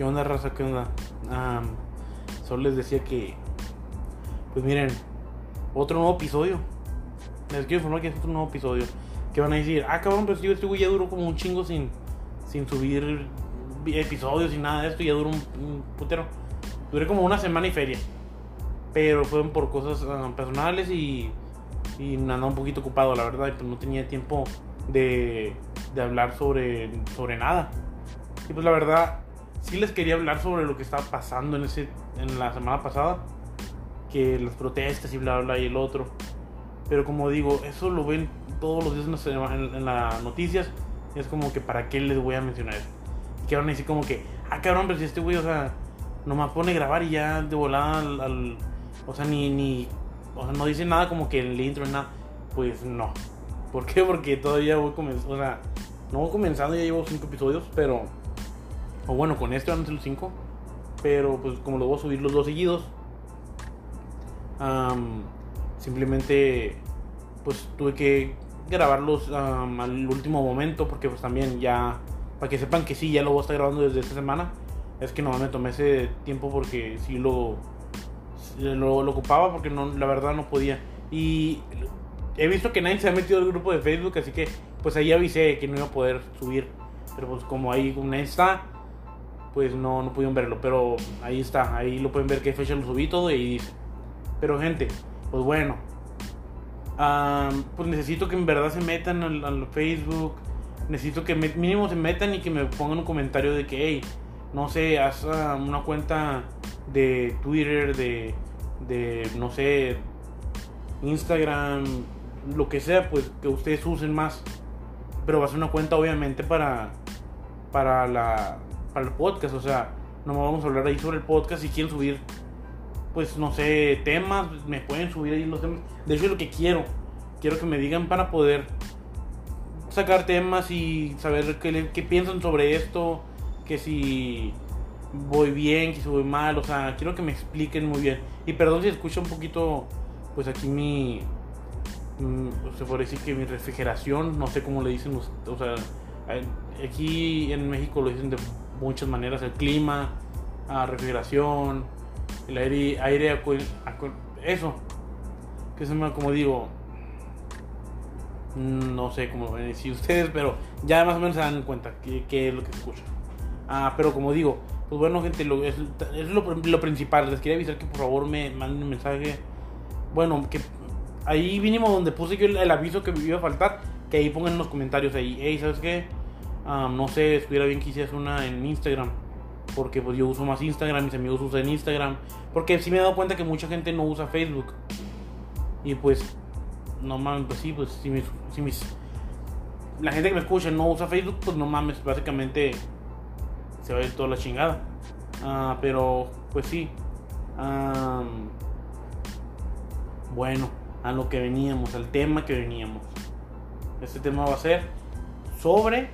¿Qué onda, raza? ¿Qué onda? Ah, solo les decía que, pues miren, otro nuevo episodio. Les quiero informar que es otro nuevo episodio. Que van a decir, ah, cabrón, pero este güey ya duró como un chingo sin, sin subir episodios y nada de esto. Ya duró un, putero. Duré como una semana y feria. Pero fueron por cosas ah, personales y, y andaba un poquito ocupado, la verdad. Y pues no tenía tiempo de, de hablar sobre, sobre nada. Y pues la verdad, sí les quería hablar sobre lo que estaba pasando en, ese, en la semana pasada. Que las protestas y bla, bla, y el otro. Pero como digo, eso lo ven todos los días en, las- en- noticias. Es como que, ¿para qué les voy a mencionar eso? Que van a decir como que, ah, cabrón, pero si este güey, o sea, nomás pone grabar y ya de volada al... al- o sea, ni, ni... O sea, no dice nada como que el intro, nada. Pues no. ¿Por qué? Porque todavía voy comenzando, o sea, no voy comenzando, ya llevo cinco episodios, pero... O bueno, con este van a ser los cinco. Pero pues como lo voy a subir los dos seguidos. simplemente pues tuve que grabarlos al último momento. Porque pues también ya... Para que sepan que sí, ya lo voy a estar grabando desde esta semana. Es que nomás me tomé ese tiempo porque sí lo... Lo, lo ocupaba porque no, la verdad no podía. Y he visto que nadie se ha metido al grupo de Facebook, así que pues ahí avisé que no iba a poder subir. Pero pues como ahí nadie está, pues no, no pudieron verlo. Pero ahí está, ahí lo pueden ver qué fecha lo subí todo y dice. Pero gente, pues bueno. pues necesito que en verdad se metan al, Facebook. Necesito que me- mínimo se metan y que me pongan un comentario de que, hey, no sé, haz una cuenta de Twitter, de, de, no sé, Instagram, lo que sea, pues que ustedes usen más. Pero va a ser una cuenta obviamente para, para, la, para el podcast, o sea, no vamos a hablar ahí sobre el podcast. Si quieren subir, pues no sé, temas, me pueden subir ahí los temas. De hecho, es lo que quiero. Quiero que me digan para poder sacar temas y saber qué, qué piensan sobre esto, que si voy bien, que si voy mal, o sea, quiero que me expliquen muy bien. Y perdón si escucho un poquito, pues aquí mi, mm, se puede decir que mi refrigeración, no sé cómo le dicen, o sea, aquí en México lo dicen de muchas maneras, el clima, ah, refrigeración, el aire, aire, acu- eso, que se llama, como digo, mm, no sé cómo van decir ustedes, pero ya más o menos se dan cuenta que, es lo que se escucha. Ah, pero como digo, pues bueno, gente, lo, es, es lo, lo principal. Les quería avisar que por favor me manden un mensaje. Bueno, que ahí mínimo donde puse yo el, aviso que me iba a faltar, que ahí pongan los comentarios ahí, hey, ¿sabes qué? No sé, estuviera bien que hicieras una en Instagram. Porque pues yo uso más Instagram, mis amigos usan Instagram. Porque sí me he dado cuenta que mucha gente no usa Facebook. Y pues, no mames, pues sí, pues si mis, si mis... La gente que me escucha no usa Facebook, pues no mames, básicamente se va a ir toda la chingada. Ah, pero, pues sí. Am, bueno, a lo que veníamos, al tema que veníamos. Este tema va a ser sobre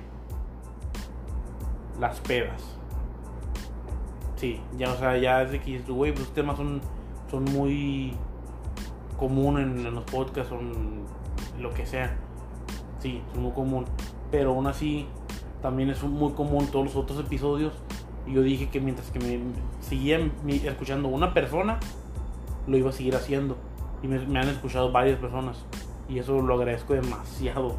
las pedas. Sí, ya, o sea, ya desde que güey, pues temas son, son muy común en, los podcasts, son lo que sea. Sí, son muy común. Pero aún así, también es muy común todos los otros episodios. Y yo dije que mientras que me seguía escuchando una persona, lo iba a seguir haciendo. Y me, me han escuchado varias personas. Y eso lo agradezco demasiado.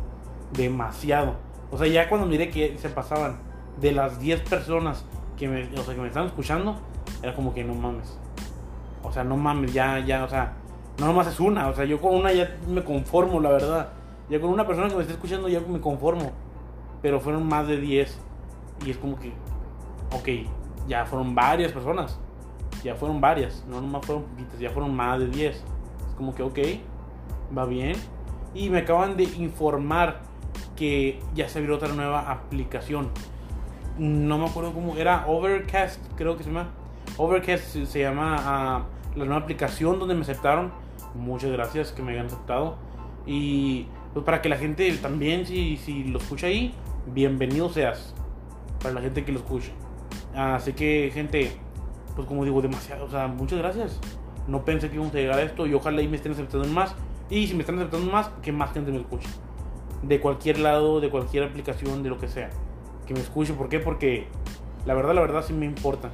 Demasiado. O sea, ya cuando miré que se pasaban de las 10 personas que me, o sea, que me estaban escuchando, era como que no mames. O sea, no mames, ya, ya, o sea, no nomás es una. O sea, yo con una ya me conformo, la verdad. Ya con una persona que me está escuchando ya me conformo. Pero fueron más de 10. Y es como que, ok, ya fueron varias personas. Ya fueron varias, no nomás fueron poquitas, ya fueron más de 10. Es como que, ok, va bien. Y me acaban de informar que ya se abrió otra nueva aplicación. No me acuerdo cómo era, Overcast, creo que se llama. Overcast se, llama ah, la nueva aplicación donde me aceptaron. Muchas gracias que me hayan aceptado. Y pues para que la gente también, si, si lo escucha ahí, bienvenido seas. Para la gente que lo escuche. Así que, gente, pues como digo, demasiado, o sea, muchas gracias. No pensé que íbamos a llegar a esto y ojalá y me estén aceptando más. Y si me están aceptando más, que más gente me escuche. De cualquier lado, de cualquier aplicación, de lo que sea. Que me escuche. ¿Por qué? Porque la verdad, la verdad sí me importa.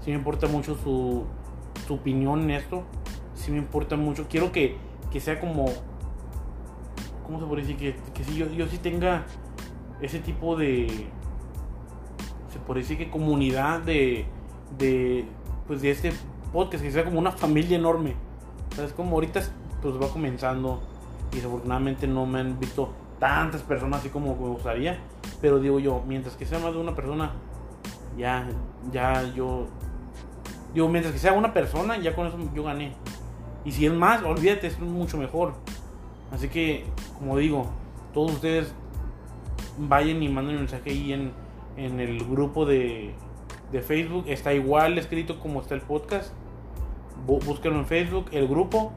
Sí me importa mucho su, su opinión en esto. Sí me importa mucho. Quiero que, que sea como... ¿Cómo se puede decir? Que, que sí, yo, yo sí tenga ese tipo de... Se puede decir que comunidad de... de pues de este podcast, que sea como una familia enorme. O sea, es como ahorita pues va comenzando y desafortunadamente no me han visto tantas personas así como me gustaría. Pero digo yo, mientras que sea más de una persona, ya, ya yo. Digo, mientras que sea una persona, ya con eso yo gané. Y si es más, olvídate, es mucho mejor. Así que, como digo, todos ustedes vayan y manden un mensaje ahí en, en el grupo de, de Facebook. Está igual escrito como está el podcast. Búsquenlo en Facebook. El grupo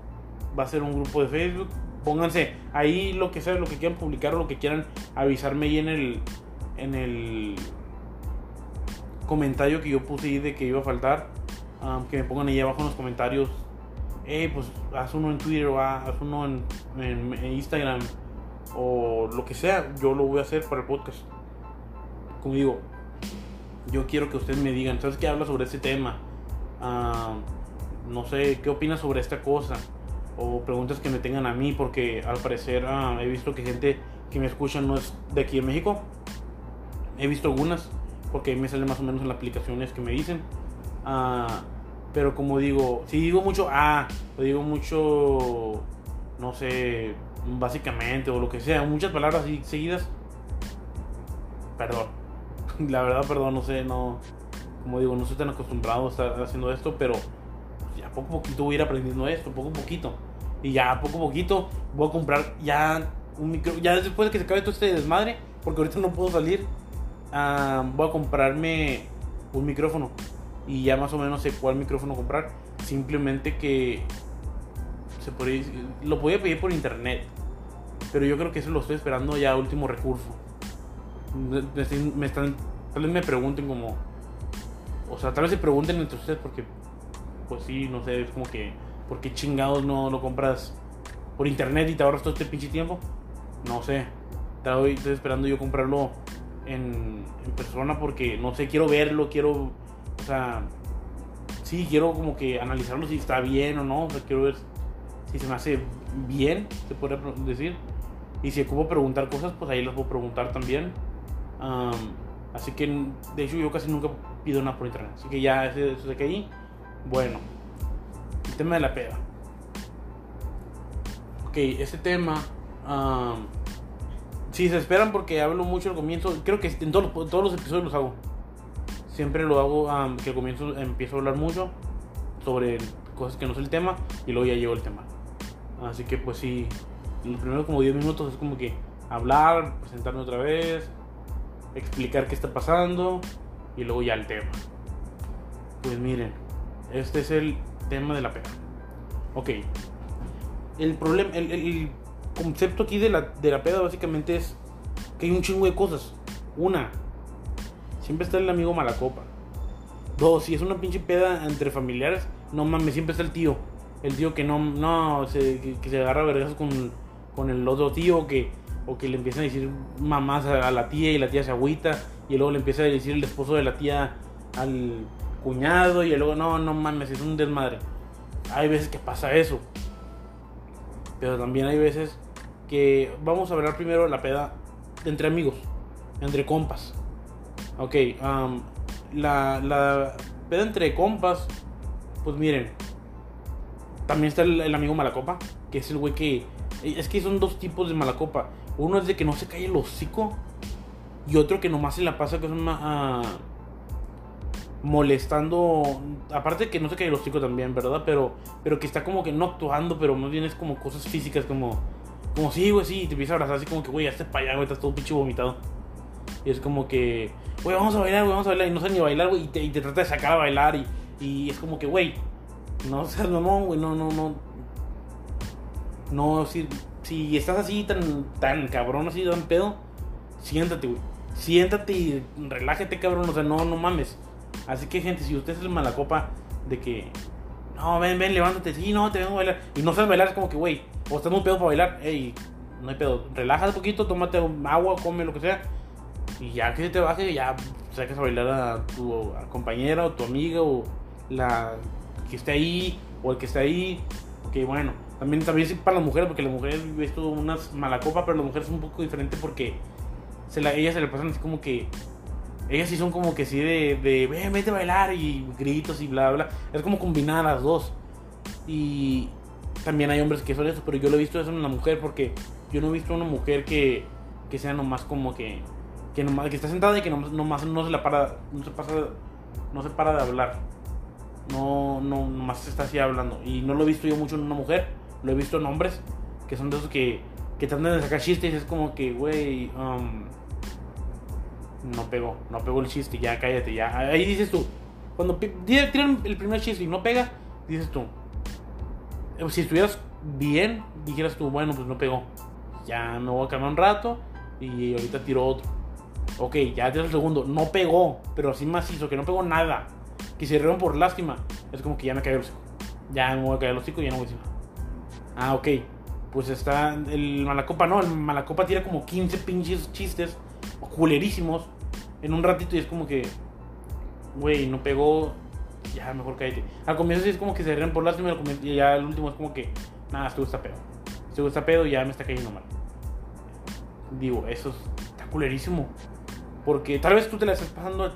va a ser un grupo de Facebook pónganse ahí lo que sea, lo que quieran publicar o lo que quieran avisarme ahí en el en el comentario que yo puse ahí de que iba a faltar. que me pongan ahí abajo en los comentarios. Eh, pues haz uno en Twitter o haz uno en, Instagram o lo que sea. Yo lo voy a hacer para el podcast. Como digo, yo quiero que ustedes me digan, ¿sabes qué habla sobre este tema? no sé, ¿qué opinas sobre esta cosa? O preguntas que me tengan a mí, porque al parecer ah, he visto que gente que me escucha no es de aquí en México. He visto algunas, porque me salen más o menos en las aplicaciones que me dicen. Ah, pero como digo, si digo mucho ah, o digo mucho, no sé, básicamente o lo que sea, muchas palabras así seguidas, perdón. La verdad, perdón, no sé, no, como digo, no estoy tan acostumbrado a estar haciendo esto, pero ya poco a poquito voy a ir aprendiendo esto, poco a poquito. Y ya poco a poquito voy a comprar ya un micro. Ya después de que se acabe todo este desmadre, porque ahorita no puedo salir, ah, voy a comprarme un micrófono. Y ya más o menos sé cuál micrófono comprar. Simplemente que se puede, lo podía pedir por internet. Pero yo creo que eso lo estoy esperando ya último recurso. Me, están, tal vez me pregunten como... O sea, tal vez se pregunten entre ustedes porque... Pues sí, no sé, es como que ¿Por qué chingados no lo compras por internet y te ahorras todo este pinche tiempo? No sé. Estoy, esperando yo comprarlo en, persona porque no sé, quiero verlo, quiero. O sea, sí, quiero como que analizarlo si está bien o no. O sea, quiero ver si se me hace bien, se puede decir. Y si ocupo preguntar cosas, pues ahí las puedo preguntar también. así que, de hecho, yo casi nunca pido nada por internet. Así que ya, eso de que ahí. Bueno tema de la peda. Ok, ese tema. si se esperan porque hablo mucho al comienzo. Creo que en todos, los episodios los hago. Siempre lo hago que al comienzo empiezo a hablar mucho sobre cosas que no es el tema y luego ya llevo el tema. Así que pues sí, los primeros como 10 minutos es como que hablar, presentarme otra vez, explicar qué está pasando y luego ya el tema. Pues miren, este es el tema de la peda. Ok. El problema, el, concepto aquí de la, de la peda básicamente es que hay un chingo de cosas. Una, siempre está el amigo malacopa. Dos, si es una pinche peda entre familiares, no mames, siempre está el tío. El tío que no, no, se, que, se agarra vergas con, con el otro tío que, o que le empiezan a decir mamás a, la tía y la tía se agüita y luego le empieza a decir el esposo de la tía al cuñado y luego no, no mames, es un desmadre. Hay veces que pasa eso. Pero también hay veces que vamos a hablar primero la peda entre amigos, entre compas. Ok, la, la peda entre compas, pues miren, también está el, amigo Malacopa, que es el güey que... Es que son dos tipos de Malacopa. Uno es de que no se cae el hocico y otro que nomás se la pasa que es una molestando. Aparte que no sé qué los chicos también, ¿verdad? Pero, pero que está como que no actuando, pero más bien es como cosas físicas, como. Como sí, güey, sí, y te empieza a abrazar así como que, güey, ya estás para allá, güey, estás todo pinche vomitado. Y es como que, güey, vamos a bailar, güey, vamos a bailar. Y no sé ni bailar, güey, y te, y te trata de sacar a bailar. Y, y es como que, güey, no seas mamón, güey, no, no, no. No, si, si estás así tan, tan cabrón, así tan pedo, siéntate, güey. Siéntate y relájate, cabrón, o sea, no, no mames Así que, gente, si usted es el mala copa de que, no, ven, ven, levántate, sí, no, te vengo a bailar, y no sabes bailar, es como que, güey, o estás muy pedo para bailar, ey, no hay pedo, relájate un poquito, tómate agua, come lo que sea, Y ya que se te baje, ya sacas a bailar a tu compañera o tu amiga o la que esté ahí o el que esté ahí. Que bueno, también, también para las mujeres, porque las mujeres esto unas mala copa, pero las mujeres es un poco diferente porque se la, ellas se le pasan así como que. Ellas sí son como que sí de, de vete a bailar y gritos y bla, bla. Es como combinar las dos. Y también hay hombres que son eso, pero yo lo he visto eso en una mujer porque yo no he visto una mujer que, que sea nomás como que. Que, nomás, que está sentada y que nomás, no se la para. No se pasa. No se para de hablar. No, no, nomás está así hablando. Y no lo he visto yo mucho en una mujer lo he visto en hombres que son de esos que, que tratan de sacar chistes es como que, güey, um, no pegó, no pegó el chiste, ya cállate, ya. Ahí dices tú, cuando tiran el primer chiste y no pega, dices tú, eh, si estuvieras bien, dijeras tú, bueno, pues no pegó. Ya me voy a calmar un rato y ahorita tiro otro. Ok, ya tiro el segundo, no pegó, pero así macizo, que no pegó nada. Que se rieron por lástima. Es como que ya me cayó el hocico. Ya me voy a caer el hocico y ya no voy a decir nada. Ah, ok. Pues está el Malacopa, no, el Malacopa tira como 15 pinches chistes culerísimos en un ratito y es como que, güey, no pegó, ya mejor cállate. Al comienzo sí es como que se ríen por lástima y ya el último es como que, nada, esto está pedo. Esto está pedo y ya me está cayendo mal. Digo, eso está culerísimo. Porque tal vez tú te la estás pasando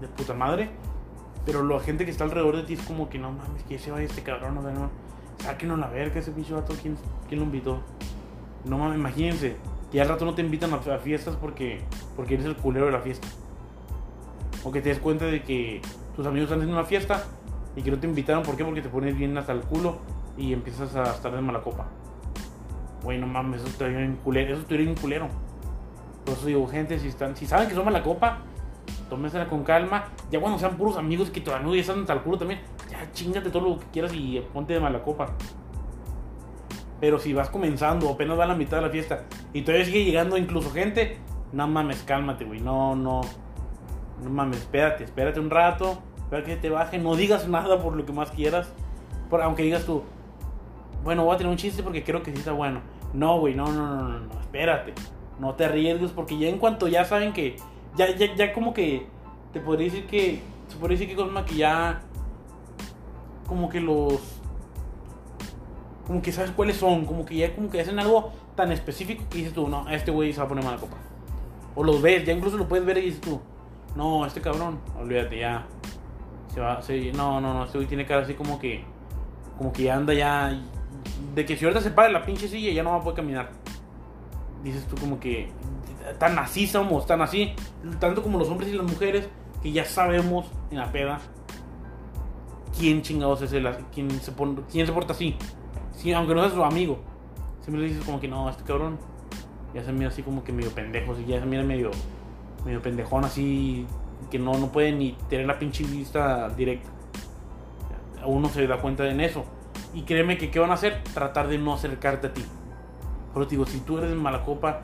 de puta madre, pero la gente que está alrededor de ti es como que no mames, que se vaya este cabrón, no no sáquenlo a la verga ese pinche vato, ¿quién, quién lo invitó? No mames, imagínense, que al rato no te invitan a, fiestas porque, porque eres el culero de la fiesta. O que te des cuenta de que tus amigos están haciendo una fiesta y que no te invitaron, ¿por qué? Porque te pones bien hasta el culo y empiezas a estar de mala copa. Güey, no mames, eso estaría bien culero, eso estaría bien culero. Por eso digo, gente, si, están, si saben que son mala copa, tómensela con calma. Ya cuando sean puros amigos que todavía no están hasta el culo también, ya chingate todo lo que quieras y ponte de mala copa. Pero si vas comenzando, apenas va la mitad de la fiesta y todavía sigue llegando incluso gente, no mames, cálmate, güey. No, no. No mames, espérate, espérate un rato. Espera que te baje. No digas nada por lo que más quieras. Por, aunque digas tú, bueno, voy a tener un chiste porque creo que sí está bueno. No, güey, no, no, no, no, no, espérate. No te arriesgues porque ya en cuanto ya saben que. Ya, ya, ya como que. Te podría decir que. Se podría decir que Cosma que ya como que los como que sabes cuáles son, como que ya como que hacen algo tan específico que dices tú, no, este güey se va a poner mala copa. O los ves, ya incluso lo puedes ver y dices tú, no, este cabrón, olvídate ya. Se va, se, no, no, no, este güey tiene cara así como que como que ya anda ya de que si ahorita se para la pinche silla ya no va a poder caminar. Dices tú como que tan así somos, tan así, tanto como los hombres y las mujeres que ya sabemos en la peda quién chingados es el, quién se, quién se porta así. Aunque no sea su amigo. Siempre le dices como que no, este cabrón ya se mira así como que medio pendejo, así, ya se mira medio, medio pendejón así, que no, no puede ni tener la pinche vista directa. Uno se da cuenta en eso. Y créeme que qué van a hacer, tratar de no acercarte a ti. Pero te digo, si tú eres mala copa,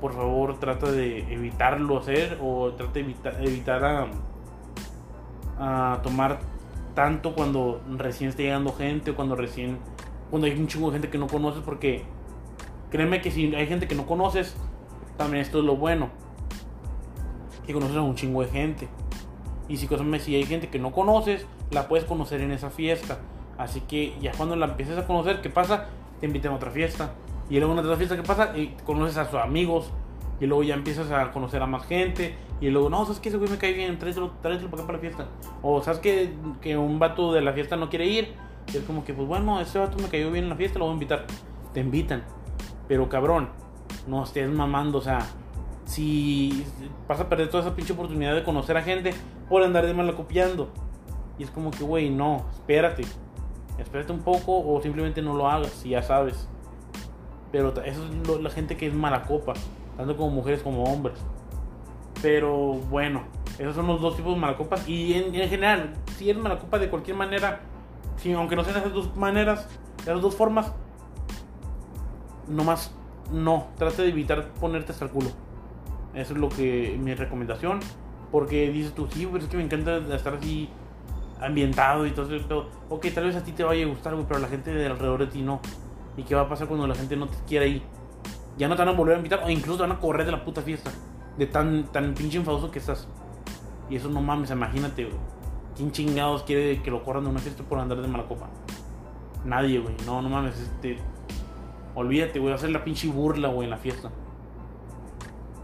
por favor trata de evitarlo hacer o trata de evitar a, a tomar tanto cuando recién está llegando gente o cuando recién cuando hay un chingo de gente que no conoces porque créeme que si hay gente que no conoces también esto es lo bueno que conoces a un chingo de gente y si, si hay gente que no conoces la puedes conocer en esa fiesta así que ya cuando la empieces a conocer ¿qué pasa? te invitan a otra fiesta y luego en otra fiesta ¿qué pasa? y conoces a sus amigos y luego ya empiezas a conocer a más gente y luego, no, ¿sabes qué? Ese güey me cae bien, tráetelo, para acá para la fiesta. O, ¿sabes que, que un vato de la fiesta no quiere ir? Y es como que, pues bueno, ese vato me cayó bien en la fiesta, lo voy a invitar. Te invitan. Pero cabrón, no estés mamando, o sea, si vas a perder toda esa pinche oportunidad de conocer a gente por andar de mala copiando. Y es como que, güey, no, espérate. Espérate un poco o simplemente no lo hagas, si ya sabes. Pero eso es la gente que es mala copa, tanto como mujeres como hombres. Pero bueno, esos son los dos tipos de malacopas. Y en, general, si eres malacopa de cualquier manera, si, aunque no sean esas dos maneras, esas dos formas, nomás no, trate de evitar ponerte hasta el culo. Eso es lo que mi recomendación. Porque dices tú, sí, pero es que me encanta estar así ambientado y todo eso. Ok, tal vez a ti te vaya a gustar, pero a la gente de alrededor de ti no. ¿Y qué va a pasar cuando la gente no te quiera ir? Ya no te van a volver a invitar o incluso te van a correr de la puta fiesta. De tan, tan pinche enfadoso que estás. Y eso no mames, imagínate, güey. ¿Quién chingados quiere que lo corran de una fiesta por andar de mala copa? Nadie, güey. No, no mames. Este, olvídate, güey. Va a ser la pinche burla, güey, en la fiesta.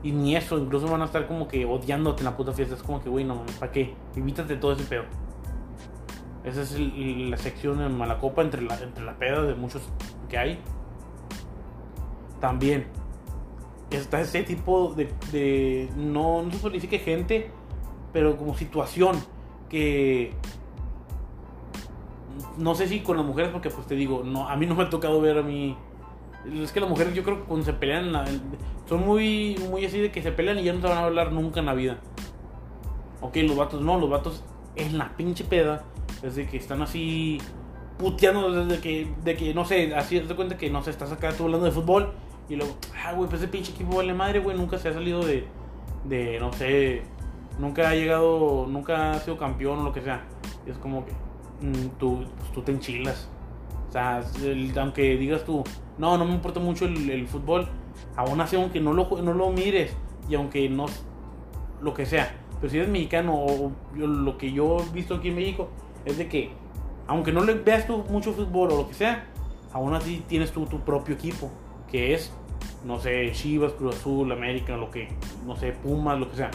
Y ni eso, incluso van a estar como que odiándote en la puta fiesta. Es como que, güey, no mames, ¿para qué? Evítate todo ese pedo. Esa es la sección de mala copa entre la, entre la peda de muchos que hay. También está ese tipo de, de no, no se que gente, pero como situación que no sé si con las mujeres porque pues te digo, no a mí no me ha tocado ver a mí es que las mujeres yo creo que cuando se pelean son muy muy así de que se pelean y ya no se van a hablar nunca en la vida. Ok, los vatos no, los vatos en la pinche peda, desde que están así puteando desde que de que no sé, así te cuenta que no sé, estás acá tú hablando de fútbol y luego, ah, güey, pues ese pinche equipo vale madre, güey, nunca se ha salido de, de, no sé, nunca ha llegado, nunca ha sido campeón o lo que sea. es como que mm, tú, pues, tú te enchilas. O sea, aunque digas tú, no, no me importa mucho el, fútbol, aún así, aunque no lo, no lo mires y aunque no, lo que sea, pero si eres mexicano o lo que yo he visto aquí en México, es de que, aunque no le veas tú mucho fútbol o lo que sea, aún así tienes tú tu propio equipo, que es no sé, Chivas, Cruz Azul, América, lo que, no sé, Pumas, lo que sea.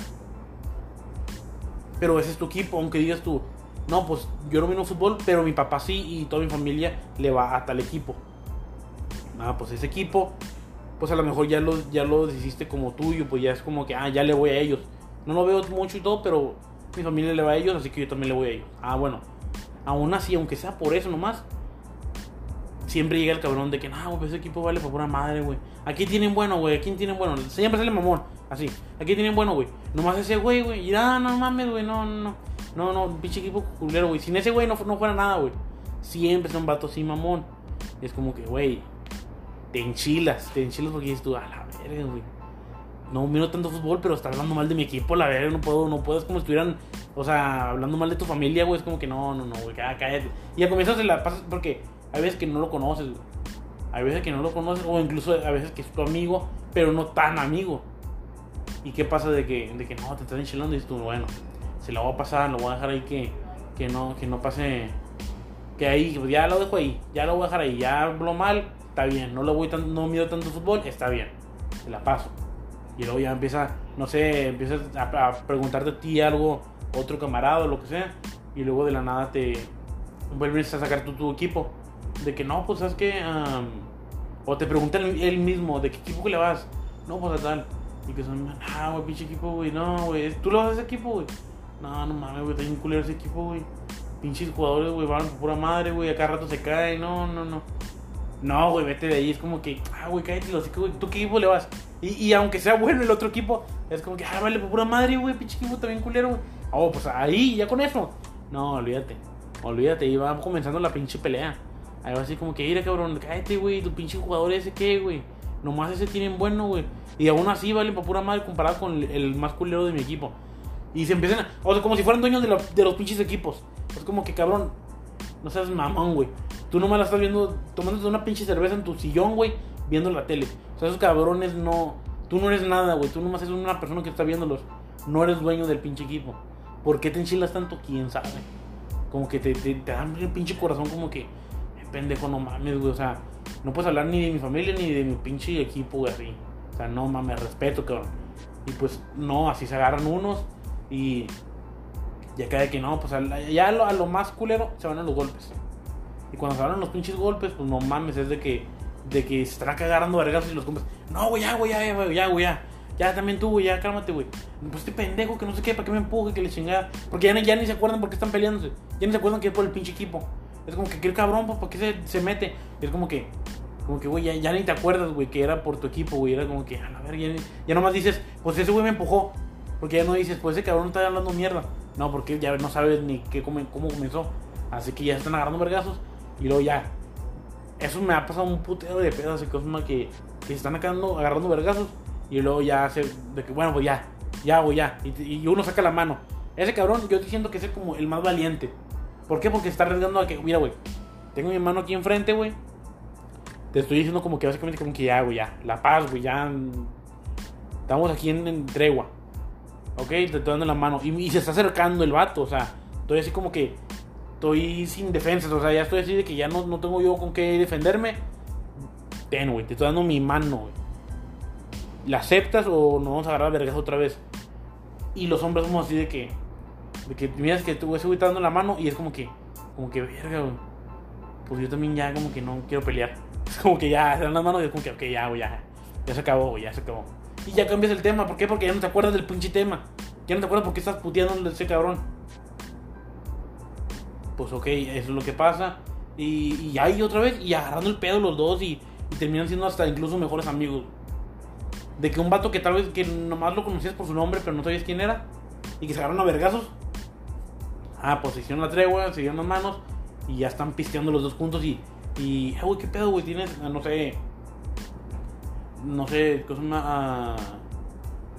Pero ese es tu equipo, aunque digas tú, no, pues yo no vino fútbol, pero mi papá sí y toda mi familia le va a tal equipo. Ah, pues ese equipo, pues a lo mejor ya lo, ya lo hiciste como tuyo, pues ya es como que, ah, ya le voy a ellos. No lo veo mucho y todo, pero mi familia le va a ellos, así que yo también le voy a ellos. Ah, bueno, aún así, aunque sea por eso nomás, siempre llega el cabrón de que, no, güey, pues ese equipo vale por pura madre, güey. Aquí tienen bueno, güey, aquí tienen bueno. Siempre sale mamón, así. Aquí tienen bueno, güey. Nomás ese güey, güey. Y ah, no mames, güey, no, no, no. No, no, pinche equipo culero, güey. Sin ese güey no, no fuera nada, güey. Siempre son vatos así, mamón. Y es como que, güey, te enchilas, te enchilas porque dices tú, a la verga, güey. No miro tanto fútbol, pero está hablando mal de mi equipo, la verga, no puedo, no puedo, es como si estuvieran, o sea, hablando mal de tu familia, güey, es como que no, no, no, güey, cállate. Y al comienzo se la pasas porque hay veces que no lo conoces, Hay veces que no lo conoces, o incluso a veces que es tu amigo, pero no tan amigo. ¿Y qué pasa de que, de que no, te estás enchilando y dices tú, bueno, se lo voy a pasar, lo voy a dejar ahí que, que, no, que no pase, que ahí, pues ya lo dejo ahí, ya lo voy a dejar ahí, ya hablo mal, está bien, no lo voy tan, no mido tanto fútbol, está bien, se la paso. Y luego ya empieza, no sé, empiezas a, a preguntarte a ti algo, otro camarada o lo que sea, y luego de la nada te vuelves a sacar tu, tu equipo de que no, pues sabes que. o te pregunta él mismo, ¿de qué equipo le vas? No, pues a tal. Y que son, ah, güey, pinche equipo, güey, no, güey. ¿Tú le vas a ese equipo, güey? No, no mames, güey, está bien culero ese equipo, güey. Pinches jugadores, güey, van por pura madre, güey, acá rato se cae, no, no, no. No, güey, vete de ahí, es como que, ah, güey, cállate, los güey, ¿tú qué equipo le vas? Y, y aunque sea bueno el otro equipo, es como que, ah, vale, por pura madre, güey, pinche equipo bien culero, güey. Oh, pues ahí, ya con eso. No, olvídate, olvídate, y va comenzando la pinche pelea. Algo así como que, mira cabrón, cállate, güey, tu pinche jugador ese qué, güey. Nomás ese tienen bueno, güey. Y aún así valen para pura madre comparado con el más culero de mi equipo. Y se empiezan a, O sea, como si fueran dueños de, de los pinches equipos. Es como que, cabrón, no seas mamón, güey. Tú nomás la estás viendo, tomándote una pinche cerveza en tu sillón, güey, viendo la tele. O sea, esos cabrones no. Tú no eres nada, güey. Tú nomás eres una persona que está viéndolos. No eres dueño del pinche equipo. ¿Por qué te enchilas tanto? ¿Quién sabe? Como que te, te, te dan el pinche corazón, como que pendejo, no mames, güey. O sea, no puedes hablar ni de mi familia ni de mi pinche equipo, güey, así. O sea, no mames, respeto, cabrón. Y pues, no, así se agarran unos y ya cae que no, pues ya a lo, a lo, más culero se van a los golpes. Y cuando se van los pinches golpes, pues no mames, es de que, de que se están agarrando vergazos y los compas, no, güey, ya, güey, ya, güey, ya, güey, ya. Ya también tú, güey, ya cálmate, güey. Pues este pendejo que no sé qué, para que me empuje, que le chingada. Porque ya, ya ni se acuerdan por qué están peleándose. Ya ni se acuerdan que es por el pinche equipo. Es como que, ¿qué cabrón? ¿Por qué se, se mete? Es como que, como que, güey, ya, ni te acuerdas, güey, que era por tu equipo, güey. Era como que, a la verga, ya, nomás dices, pues ese güey me empujó. Porque ya no dices, pues ese cabrón está hablando mierda. No, porque ya no sabes ni qué, cómo, cómo comenzó. Así que ya están agarrando vergazos. Y luego ya. Eso me ha pasado un putero de pedos y cosas que, que se están agarrando, agarrando vergazos. Y luego ya hace, de que, bueno, pues ya, ya, güey, ya. Y, y uno saca la mano. Ese cabrón, yo estoy que es como el más valiente. ¿Por qué? Porque está arriesgando a que, mira, güey, tengo mi mano aquí enfrente, güey. Te estoy diciendo como que básicamente como que ya, güey, ya. La paz, güey, ya. Estamos aquí en, tregua. Ok, te estoy dando la mano. Y, se está acercando el vato, o sea, estoy así como que. Estoy sin defensas, o sea, ya estoy así de que ya no, no tengo yo con qué defenderme. Ten, güey, te estoy dando mi mano, güey. ¿La aceptas o nos vamos a agarrar vergas otra vez? Y los hombres somos así de que. De que miras que tú ese güey dando la mano y es como que. Como que, verga. Pues yo también ya como que no quiero pelear. Es como que ya se dan las manos y es como que, ok, ya, güey, ya. Ya se acabó, güey, ya se acabó. Y ya cambias el tema. ¿Por qué? Porque ya no te acuerdas del pinche tema. Ya no te acuerdas por qué estás puteando a ese cabrón. Pues ok, eso es lo que pasa. Y, ahí otra vez, y agarrando el pedo los dos y, y terminan siendo hasta incluso mejores amigos. De que un vato que tal vez que nomás lo conocías por su nombre, pero no sabías quién era, y que se agarraron a vergazos. Ah, pues se la tregua, se dieron las manos, y ya están pisteando los dos juntos. Y, y, ah, güey, ¿qué pedo, güey? Tienes, ah, no sé, no sé, cosa una, ah,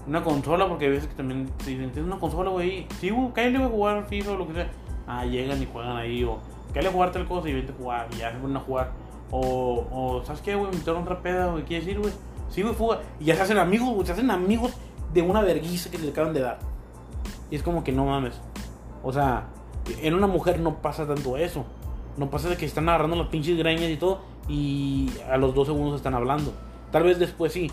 una consola, porque a veces que también si dicen, ¿tienes una consola, güey? Sí, güey, cállate, a jugar FIFA o lo que sea. Ah, llegan y juegan ahí, o cállate a jugar tal cosa y vente a jugar, y ya se ponen a jugar. O, o ¿sabes qué, güey? Me metieron otra peda, güey, ¿qué decir, güey? Sí, güey, fuga. Y ya se hacen amigos, güey, se hacen amigos de una vergüenza que les acaban de dar. Y es como que no mames. O sea, en una mujer no pasa tanto eso. No pasa de que están agarrando las pinches greñas y todo. Y a los dos segundos están hablando. Tal vez después sí,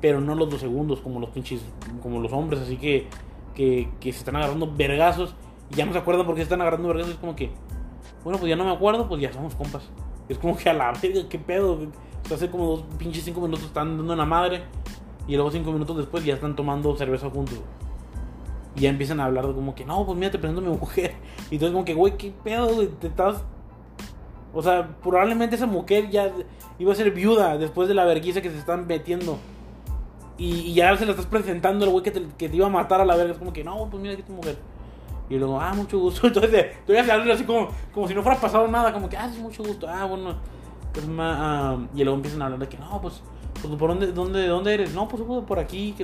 pero no los dos segundos como los pinches, como los hombres, así que, que, se están agarrando vergazos y ya no se acuerdan por qué se están agarrando vergazos, es como que, bueno, pues ya no me acuerdo, pues ya somos compas. Es como que a la verga, qué pedo. hace como dos pinches cinco minutos están dando una madre y luego cinco minutos después ya están tomando cerveza juntos. Y ya empiezan a hablar como que, no, pues mira, te presento a mi mujer. Y entonces como que, güey, qué pedo, güey, te estás o sea, probablemente esa mujer ya iba a ser viuda después de la vergüenza que se están metiendo. Y, ya se la estás presentando al güey que te, te iba a matar a la verga. Es como que, no, pues mira aquí tu mujer. Y luego, ah, mucho gusto. Entonces, tú ya hablarle así como, como si no fuera pasado nada. Como que, ah, sí, mucho gusto. Ah, bueno. Pues, ah, y luego empiezan a hablar de que, no, pues, pues ¿por dónde, dónde, dónde eres? No, pues, por aquí.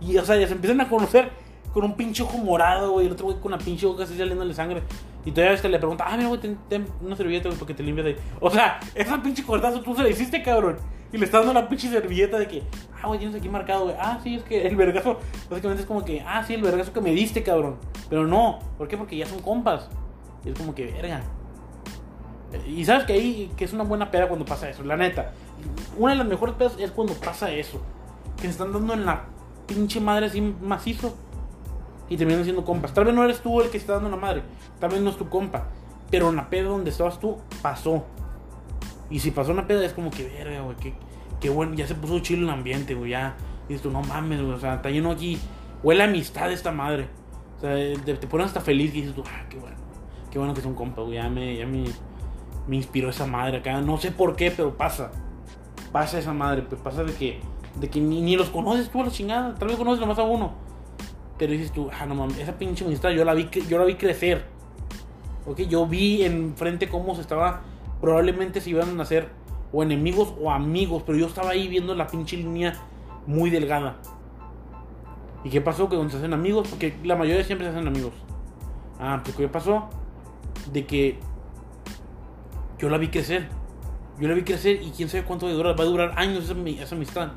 Y, o sea, ya se empiezan a conocer con un pinche ojo morado, güey. El otro güey con una pinche boca así saliéndole sangre. Y todavía este le pregunta, ah, mira, güey, ten, una servilleta, güey, porque te limpias ahí. O sea, esa pinche cortazo tú se la hiciste, cabrón. Y le estás dando la pinche servilleta de que, ah, güey, tienes aquí marcado, güey. Ah, sí, es que el vergazo, básicamente es como que, ah, sí, el vergazo que me diste, cabrón. Pero no, ¿por qué? Porque ya son compas. Y es como que, verga. Y sabes que ahí, que es una buena peda cuando pasa eso, la neta. Una de las mejores pedas es cuando pasa eso. Que se están dando en la pinche madre así macizo y terminan siendo compas. Tal vez no eres tú el que está dando la madre, tal vez no es tu compa, pero en la peda donde estabas tú pasó. Y si pasó una peda es como que verga, güey, que, bueno, ya se puso chido el ambiente, güey, ya. Dices tú, no mames, güey, o sea, está lleno aquí, huele a amistad esta madre. O sea, te, te pones hasta feliz y dices tú, ah, qué bueno, qué bueno que son compas, güey, ya me, ya me, me inspiró esa madre acá. No sé por qué, pero pasa. Pasa esa madre, pues pasa de que, de que ni, ni los conoces tú a la chingada, tal vez conoces nomás a uno pero dices tú, ah, no mames, esa pinche amistad yo la vi, yo la vi crecer. Ok, yo vi enfrente cómo se estaba, probablemente se iban a hacer o enemigos o amigos, pero yo estaba ahí viendo la pinche línea muy delgada. ¿Y qué pasó? Que donde se hacen amigos, porque la mayoría siempre se hacen amigos. Ah, pues ¿qué pasó? De que yo la vi crecer. Yo la vi crecer y quién sabe cuánto va a durar. Va a durar años esa, esa amistad.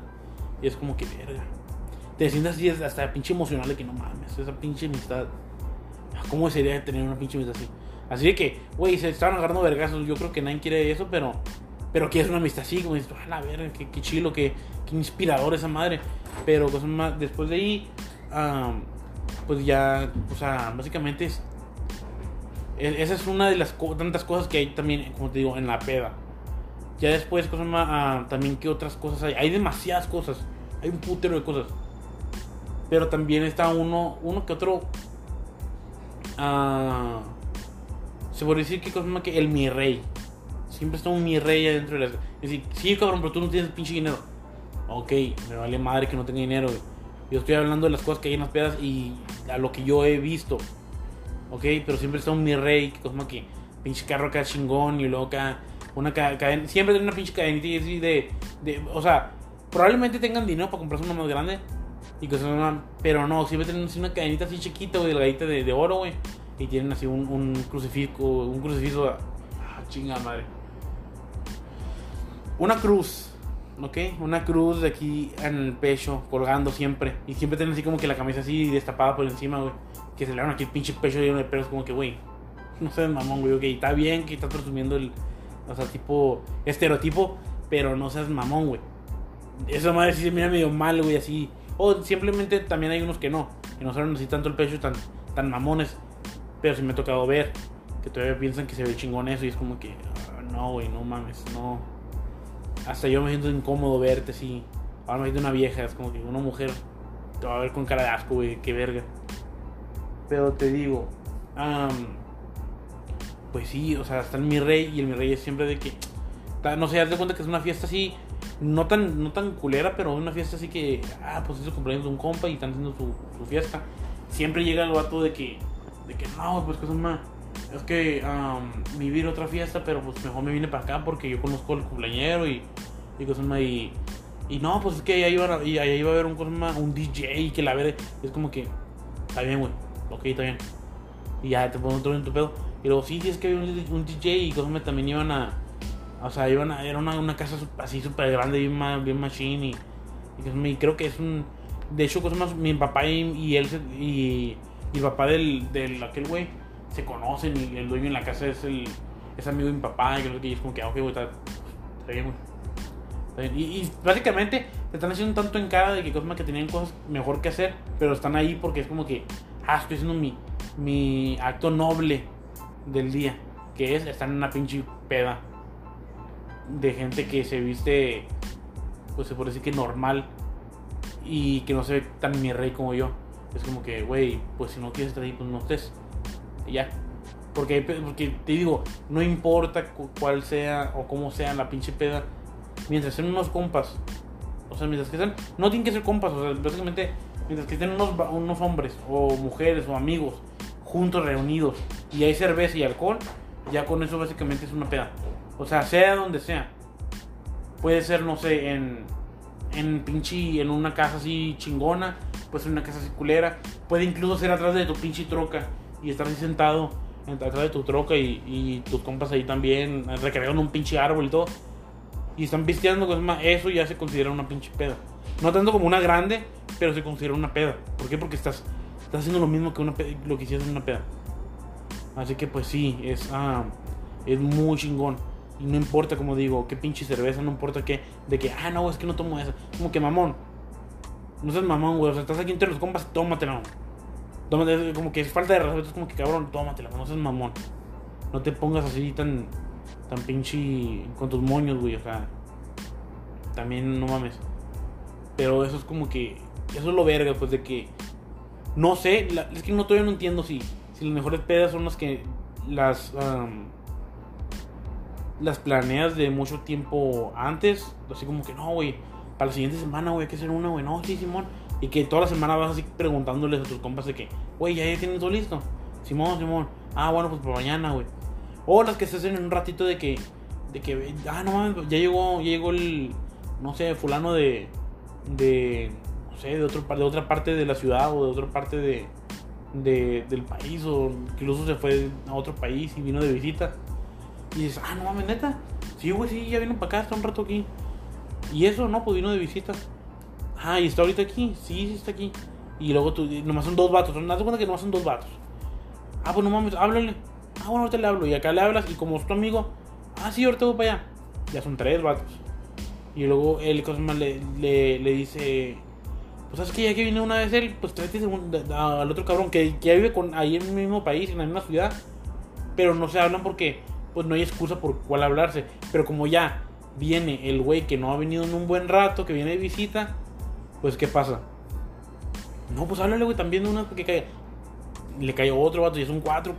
Y es como que, verga te sientes así hasta pinche emocional de que no mames, esa pinche amistad. ¿Cómo sería tener una pinche amistad así? Así de que, güey, se estaban agarrando vergazos. Yo creo que nadie quiere eso, pero pero que es una amistad así, como dices, a la verga, qué, qué chilo, qué, qué, inspirador esa madre. Pero pues, después de ahí, pues ya, o sea, básicamente es, esa es una de las tantas cosas que hay también, como te digo, en la peda. Ya después, cosas más, también que otras cosas hay. Hay demasiadas cosas, hay un putero de cosas. Pero también está uno, uno que otro. Uh, se puede decir que cosa que el mi rey. Siempre está un mi rey adentro de la. Es decir, sí, cabrón, pero tú no tienes pinche dinero. Ok, me vale madre que no tenga dinero, Yo estoy hablando de las cosas que hay en las pedas y a lo que yo he visto. Ok, pero siempre está un mi rey, que cosa que pinche carro acá chingón y luego acá una cadena. Siempre tiene una pinche cadenita y de, de. O sea, probablemente tengan dinero para comprarse una más grande. Y que son pero no, siempre tienen así una cadenita así chiquita, güey, delgadita de, de oro, güey. Y tienen así un, un crucifijo, un crucifijo, ah, chinga madre. Una cruz, ¿ok? Una cruz de aquí en el pecho, colgando siempre. Y siempre tienen así como que la camisa así destapada por encima, güey. Que se le dan aquí el pinche pecho lleno de pelos, como que, güey, no seas mamón, güey, ok, está bien que estás presumiendo el, o sea, tipo, estereotipo, pero no seas mamón, güey. Esa madre sí se mira medio mal, güey, así. O simplemente también hay unos que no, que no saben así tanto el pecho tan, tan mamones. Pero sí me ha tocado ver que todavía piensan que se ve chingón eso y es como que, ah, no, güey, no mames, no. Hasta yo me siento incómodo verte así. Ahora me siento una vieja, es como que una mujer te va a ver con cara de asco, güey, qué verga. Pero te digo, pues sí, o sea, está el mi rey y el mi rey es siempre de que, no sé, haz de cuenta que es una fiesta así, no tan, no tan culera, pero una fiesta así que, ah, pues es el cumpleaños de un compa y están haciendo su, su fiesta. Siempre llega el vato de que, de que no, pues que son más es que um, vivir otra fiesta, pero pues mejor me vine para acá porque yo conozco al cumpleañero y, y cosas más. Y, y no, pues es que ahí iba, ahí iba a haber un, un DJ y que la ver. Es como que, está bien, güey, ok, está bien. Y ya te pongo todo en tu pedo. Y luego, sí, sí, es que había un, DJ y cosas también iban a. O sea, iban era una, una casa así súper grande, bien, bien machine. Y, creo que es un. De hecho, cosas más, mi papá y, y él y, el papá del, del aquel güey se conocen y el dueño en la casa es el es amigo de mi papá y creo que es como que, ah, ok, güey, está, bien, güey. Y, y, básicamente te están haciendo tanto en cara de que cosas que tenían cosas mejor que hacer, pero están ahí porque es como que, ah, estoy haciendo mi, mi acto noble del día, que es estar en una pinche peda de gente que se viste, pues se puede decir que normal y que no se ve tan mi rey como yo. Es como que, güey, pues si no quieres estar ahí, pues no estés ya. Porque, porque te digo, no importa cuál sea o cómo sea la pinche peda, mientras sean unos compas, o sea, mientras que sean, no tienen que ser compas, o sea, básicamente, mientras que estén unos, unos hombres o mujeres o amigos juntos, reunidos, y hay cerveza y alcohol, ya con eso básicamente es una peda. O sea, sea donde sea. Puede ser, no sé, en, en pinche, en una casa así chingona, puede ser una casa así culera, puede incluso ser atrás de tu pinche troca y estar así sentado atrás de tu troca y, y tus compas ahí también, recargando un pinche árbol y todo. Y están pisteando, eso ya se considera una pinche peda. No tanto como una grande, pero se considera una peda. ¿Por qué? Porque estás, estás haciendo lo mismo que una lo que hicieras en una peda. Así que pues sí, es, ah, es muy chingón. Y no importa, como digo, qué pinche cerveza, no importa qué, de que, ah, no, es que no tomo esa. Como que mamón. No seas mamón, güey. O sea, estás aquí entre los compas, tómatelo como que es falta de respeto, es como que cabrón, tómatela, no seas mamón. No te pongas así tan, tan pinche con tus moños, güey, o sea. También no mames. Pero eso es como que, eso es lo verga, pues de que, no sé, es que no todavía no entiendo si, si las mejores pedas son las que las, las planeas de mucho tiempo antes, así como que no, güey, para la siguiente semana, güey, hay que hacer una, güey, no, sí, Simón y que toda la semana vas así preguntándoles a tus compas de que, güey, ya, ya tienen todo listo. Simón, Simón. Ah, bueno, pues para mañana, güey. O las que se hacen en un ratito de que, de que, ah, no mames, ya llegó, ya llegó el, no sé, fulano de, de, no sé, de, otro, de otra parte de la ciudad o de otra parte de, de, del país o incluso se fue a otro país y vino de visita. Y dices, ah, no mames, neta. Sí, güey, sí, ya vino para acá, está un rato aquí. Y eso, no, pues vino de visita. Ah, ¿y está ahorita aquí? Sí, sí está aquí. Y luego tú, nomás son dos vatos. ¿No das cuenta que nomás son dos vatos? Ah, pues no mames, háblale. Ah, bueno, ahorita le hablo. Y acá le hablas y como es tu amigo, ah, sí, ahorita voy para allá. Ya son tres vatos. Y luego él, más le, le, le dice, pues sabes que ya que viene una vez él, pues tráete al otro cabrón que, que vive con, ahí en el mismo país, en la misma ciudad. Pero no se hablan porque, pues no hay excusa por cuál hablarse. Pero como ya viene el güey que no ha venido en un buen rato, que viene de visita pues, ¿qué pasa? No, pues háblale, güey, también una que cae. Le cayó otro vato y son cuatro,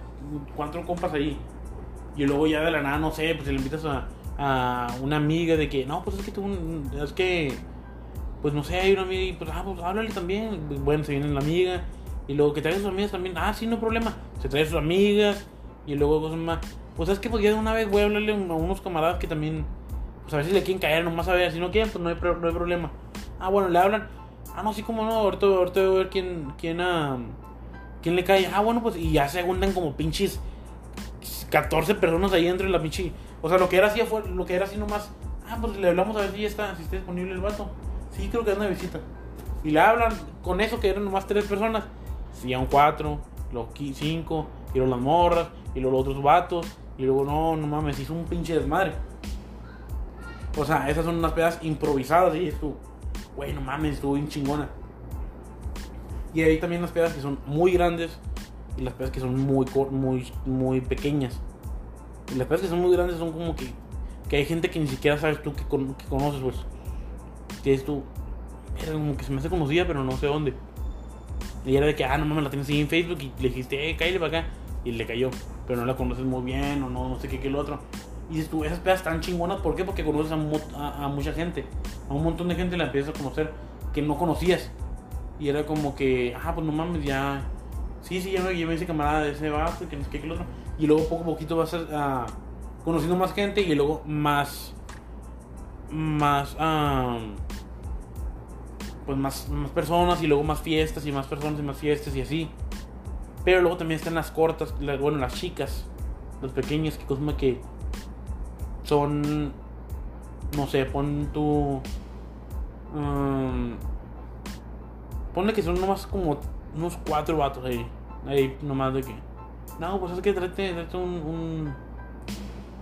cuatro compas ahí. Y luego ya de la nada, no sé, pues le invitas a, a una amiga de que, no, pues es que tú, es que, pues no sé, hay una amiga y pues, ah, pues háblale también. Bueno, se viene la amiga. Y luego que traigan sus amigas también, ah, sí, no problema. Se trae sus amigas. Y luego cosas más. Pues es que pues ya de una vez voy a hablarle a unos camaradas que también, pues a ver si le quieren caer, nomás a ver, si no quieren, pues no hay, no hay problema. Ah, bueno, le hablan. Ah, no, sí, como no. Ahorita, ahorita voy a ver quién, quién, uh, quién le cae. Ah, bueno, pues. Y ya se juntan como pinches 14 personas ahí dentro de la pinche. O sea, lo que era así fue. Lo que era así nomás. Ah, pues le hablamos a ver si ya está, si está disponible el vato. Sí, creo que anda de visita. Y le hablan, con eso que eran nomás tres personas. Sí, a un cuatro, los cinco, y luego las morras, y luego los otros vatos. Y luego, no, no mames, hizo un pinche desmadre. O sea, esas son unas pedas improvisadas y es tú, güey, no mames, estuvo bien chingona. Y hay también las pedas que son muy grandes y las pedas que son muy, muy, muy pequeñas. Y las pedas que son muy grandes son como que, que hay gente que ni siquiera sabes tú que, con- que conoces, pues. Que es tú, era como que se me hace conocida, pero no sé dónde. Y era de que, ah, no mames, la tienes ahí en Facebook y le dijiste, eh, cállate para acá. Y le cayó. Pero no la conoces muy bien o no, no sé qué, qué lo otro. Y dices tú, esas pedas están chingonas, ¿por qué? Porque conoces a, a- a mucha gente. A un montón de gente la empiezas a conocer que no conocías. Y era como que, ah, pues no mames, ya. Sí, sí, ya me, me hice camarada de ese vato, y que no sé qué, que lo otro. Y luego poco a poquito vas a, a- conociendo más gente y luego más. Más. ah, pues más, más personas y luego más fiestas y más personas y más fiestas y así. Pero luego también están las cortas, bueno, las chicas, las pequeñas, que cosa que son, no sé, pon tu... mm, ponle que son nomás como unos cuatro vatos ahí. Ahí nomás de que... No, pues es que trate, trate un, un,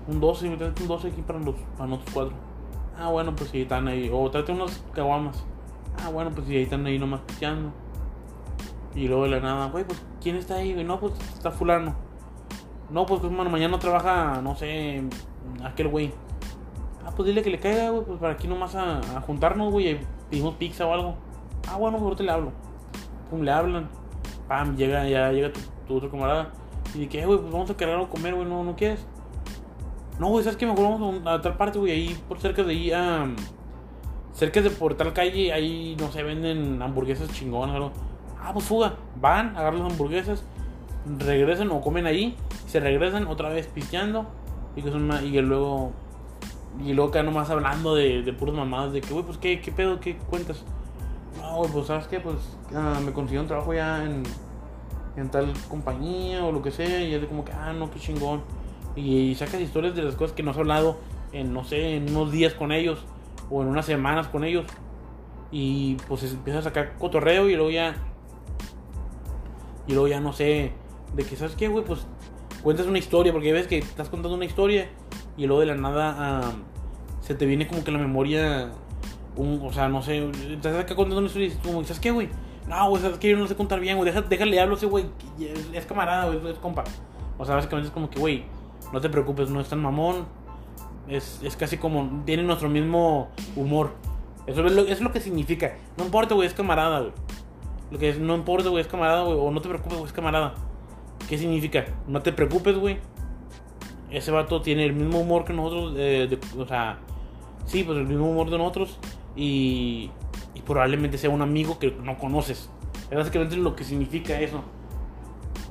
un 12, trate un 12 aquí para, los, para cuatro. Ah, bueno, pues sí, están ahí. O trate unos caguamas. Ah, bueno, pues sí, ahí están ahí nomás pichando. Y luego de la nada, güey, pues ¿quién está ahí? güey? No, pues está fulano. No, pues hermano, mañana trabaja, no sé, aquel güey. Ah, pues dile que le caiga, güey, pues para aquí nomás a, juntarnos, güey, y pedimos pizza o algo. Ah, bueno, pues ahorita le hablo. Pum, le hablan. Pam, llega, ya llega tu, otro camarada. Y dice, "Eh, güey, pues vamos a algo a comer, güey, ¿no, ¿no quieres? No, güey, ¿sabes qué? Mejor vamos a, tal parte, güey, ahí por cerca de ahí, ah, cerca de por tal calle, ahí, no sé, venden hamburguesas chingonas, algo. Ah, pues fuga. Van, agarran las hamburguesas, regresan o comen ahí, se regresan otra vez pisteando y que son y luego y luego nomás hablando de, de puras mamadas de que güey pues qué, qué pedo qué cuentas no pues sabes qué pues ah, me consiguió un trabajo ya en en tal compañía o lo que sea y es de como que ah no qué chingón y, sacas historias de las cosas que no has hablado en no sé en unos días con ellos o en unas semanas con ellos y pues empiezas a sacar cotorreo y luego ya y luego ya no sé, de que, ¿sabes qué, güey? Pues cuentas una historia, porque ves que estás contando una historia y luego de la nada ah, se te viene como que la memoria, o sea, no sé, estás acá contando una historia y dices, como, ¿sabes qué, güey? No, güey, ¿sabes qué? Yo no sé contar bien, güey, Deja- déjale hablo ese güey, es camarada, güey, es compa. O sea, básicamente es como que, güey, no te preocupes, no es tan mamón, es, es casi como, tiene nuestro mismo humor. Eso es lo, es lo que significa. No importa, güey, es camarada, güey. Lo que es, no importa, güey, es camarada, güey. O no te preocupes, güey, es camarada. ¿Qué significa? No te preocupes, güey. Ese vato tiene el mismo humor que nosotros. eh, o sea, sí, pues el mismo humor de nosotros. Y, y probablemente sea un amigo que no conoces. Es básicamente lo que significa eso.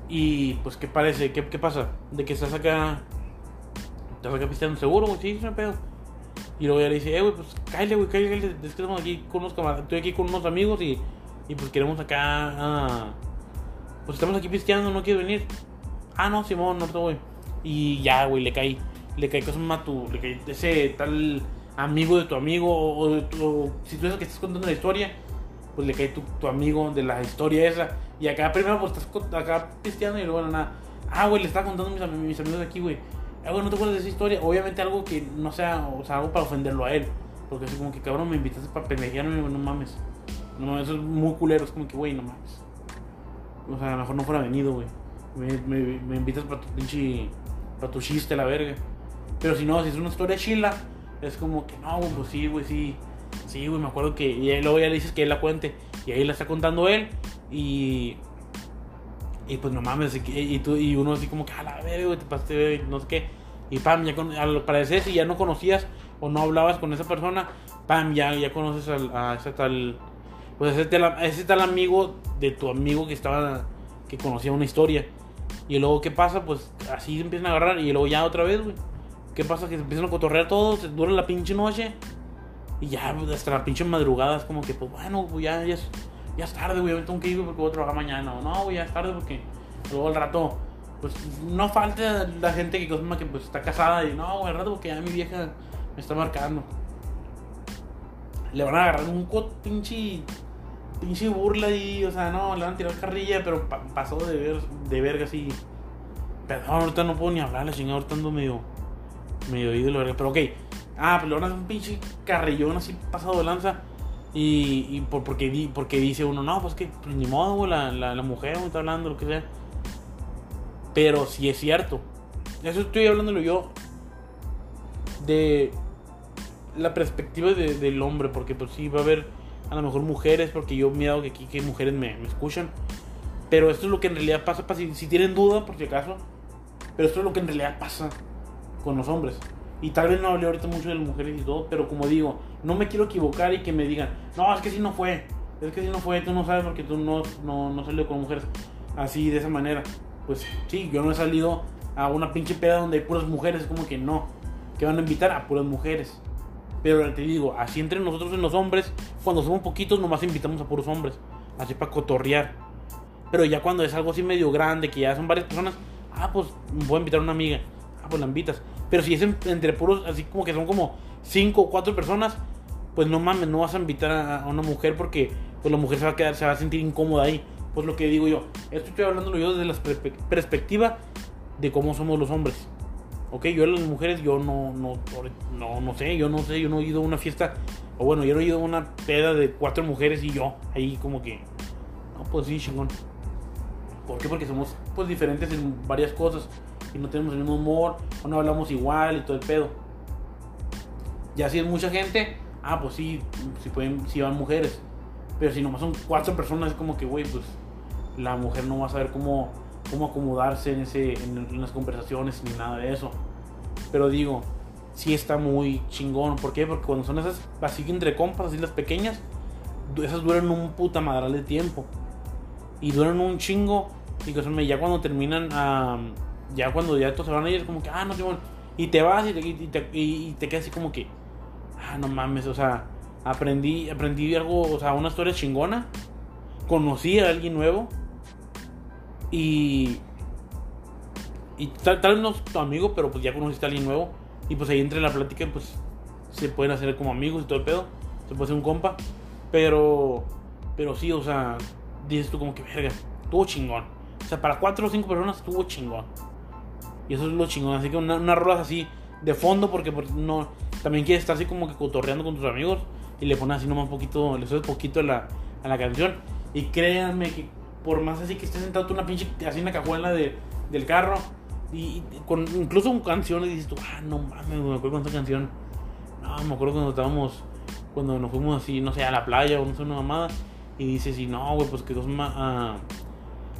Y pues, ¿qué parece? ¿Qué, qué pasa? De que estás acá. Estás acá pisteando seguro, güey. Sí, es un pedo. Y luego ya le dice, eh, güey, pues cállate, güey, cállate, cállate. Es aquí con unos camaradas. Estoy aquí con unos amigos y, y pues queremos acá. ah, pues estamos aquí pisteando, no quieres venir. Ah, no, Simón, no te voy. Y ya, güey, le cae. Le cae cosas más tu. Le cae ese tal amigo de tu amigo. O, si tú es el que estás contando la historia, pues le cae tu, tu amigo de la historia esa. Y acá primero, pues estás acá pisteando y luego nada. Ah, güey, le estaba contando mis, mis amigos de aquí, güey. Ah, güey, no te acuerdas de esa historia. Obviamente algo que no sea, o sea, algo para ofenderlo a él. Porque así como que, cabrón, me invitaste para pendejearme, no mames. No eso es muy culero. Es como que, güey, no mames. O sea, a lo mejor no fuera venido, güey. Me, me, me invitas para tu pinche. para tu chiste, la verga. Pero si no, si es una historia chila, es como que no, pues sí, güey, sí. Sí, güey, me acuerdo que. Y luego ya le dices que él la cuente. Y ahí la está contando él. Y. Y pues no mames, y, tú, y uno así como que a la verga, güey, te pasaste, de verga", no sé qué. Y pam, ya con, al parecer, si ya no conocías o no hablabas con esa persona, pam, ya, ya conoces a ese tal. Pues ese tal, ese tal amigo de tu amigo que estaba. que conocía una historia. Y luego, ¿qué pasa? Pues así se empiezan a agarrar. Y luego ya otra vez, güey. ¿Qué pasa? Que se empiezan a cotorrear todos, se dura la pinche noche. Y ya, pues, hasta la pinche madrugada es como que, pues bueno, pues ya, ya, es, ya es tarde, güey. Tengo que ir güey, porque voy a trabajar mañana. O no, güey, ya es tarde porque luego al rato, pues no falta la gente que, cosa que pues está casada y no, güey, al rato porque ya mi vieja me está marcando. le van a agarrar un pinche pinche burla y, o sea, no, le van a tirar carrilla, pero pa- pasó de ver de verga así. Perdón, ahorita no puedo ni hablar, la chingada, ahorita ando medio medio oído verga, pero ok. Ah, pues le van a hacer un pinche carrillón así pasado de lanza. Y, por, porque, porque dice uno, no, pues que pues, ni modo, la, la, mujer me está hablando, lo que sea. Pero sí es cierto. Eso estoy hablándolo yo de la perspectiva de- del hombre, porque pues sí va a haber a lo mejor mujeres, porque yo he mirado que aquí mujeres me, escuchan. Pero esto es lo que en realidad pasa, pa- si, si tienen duda, por si acaso. Pero esto es lo que en realidad pasa con los hombres. Y tal vez no hablé ahorita mucho de las mujeres y todo, pero como digo, no me quiero equivocar y que me digan, no, es que si no fue, es que si no fue, tú no sabes porque tú no, no, no salió con mujeres así, de esa manera. Pues sí, yo no he salido a una pinche peda donde hay puras mujeres, es como que no, que van a invitar a puras mujeres. Pero te digo, así entre nosotros en los hombres, cuando somos poquitos, nomás invitamos a puros hombres, así para cotorrear. Pero ya cuando es algo así medio grande, que ya son varias personas, ah, pues voy a invitar a una amiga, ah, pues la invitas. Pero si es en- entre puros, así como que son como cinco o cuatro personas, pues no mames, no vas a invitar a, una mujer porque pues la mujer se va a quedar, se va a sentir incómoda ahí. Pues lo que digo yo, esto estoy hablando yo desde la perspe- perspectiva de cómo somos los hombres. Ok, yo a las mujeres, yo no, no, no, no sé, yo no sé, yo no he ido a una fiesta, o bueno, yo no he ido a una peda de cuatro mujeres y yo, ahí como que, no, pues sí, chingón. ¿Por qué? Porque somos pues diferentes en varias cosas y no tenemos el mismo humor, o no hablamos igual y todo el pedo. Ya si es mucha gente, ah, pues sí, si pueden, si van mujeres. Pero si nomás son cuatro personas, es como que, güey, pues la mujer no va a saber cómo, cómo acomodarse en, ese, en, en las conversaciones ni nada de eso. Pero digo, sí está muy chingón. ¿Por qué? Porque cuando son esas, así entre compas, así las pequeñas, esas duran un puta madral de tiempo. Y duran un chingo. Y ya cuando terminan, ya cuando ya todos se van a ir, como que, ah, no. Y te vas y te, y te, y te quedas así como que, ah, no mames, o sea, aprendí, aprendí algo, o sea, una historia chingona. Conocí a alguien nuevo. Y. Y tal, tal vez no es tu amigo, pero pues ya conociste a alguien nuevo. Y pues ahí entre la plática, pues se pueden hacer como amigos y todo el pedo. Se puede hacer un compa. Pero. Pero sí, o sea, dices tú como que verga, estuvo chingón. O sea, para cuatro o cinco personas estuvo chingón. Y eso es lo chingón. Así que una, unas rolas así de fondo, porque pues, no. También quieres estar así como que cotorreando con tus amigos. Y le pones así nomás poquito, le subes poquito a la, a la canción. Y créanme que por más así que estés sentado tú una pinche así en la cajuela de, del carro. Y, y con incluso con canciones dices tú, ah, no mames, me acuerdo con esta canción. No, me acuerdo cuando estábamos, cuando nos fuimos así, no sé, a la playa o no sé, una mamada. Y dices, y no, güey, pues que dos ma- ah,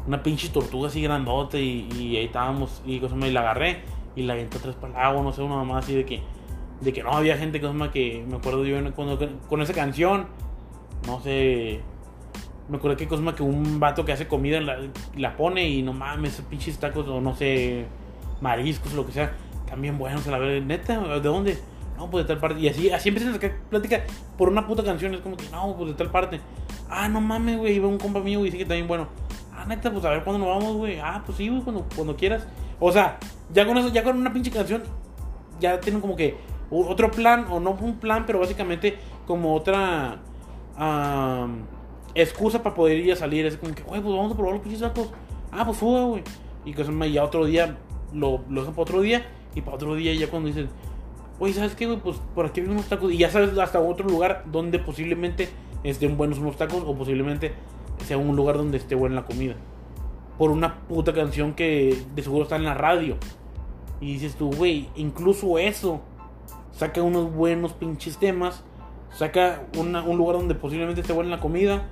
una pinche tortuga así grandote y, y ahí estábamos y cosa me la agarré y la aventé atrás para el agua, no sé, una mamá así de que de que no había gente cosa que me acuerdo yo cuando con esa canción, no sé, me acuerdo que cosa más que un vato que hace comida la, la pone y no mames, pinches tacos o no sé, mariscos o lo que sea, también buenos a la vez, neta, ¿de dónde? No, pues de tal parte. Y así, así empiezan a sacar plática por una puta canción. Es como que, no, pues de tal parte. Ah, no mames, güey. Iba un compa mío y dice que también, bueno. Ah, neta, pues a ver cuándo nos vamos, güey. Ah, pues sí, güey, cuando, cuando quieras. O sea, ya con eso, ya con una pinche canción, ya tienen como que otro plan, o no un plan, pero básicamente como otra am, excusa para poder ir a salir. Es como que, güey, pues vamos a probar los pinches tacos. Ah, pues fuga, güey. Y que son- ya otro día, lo, lo dejan para otro día. Y para otro día, ya cuando dicen, oye, ¿sabes qué, güey? Pues por aquí hay unos tacos. Y ya sabes hasta otro lugar donde posiblemente estén buenos unos tacos, o posiblemente sea un lugar donde esté buena la comida. Por una puta canción que de seguro está en la radio. Y dices tú, güey, incluso eso. Saca unos buenos pinches temas. Saca una- un lugar donde posiblemente esté buena la comida.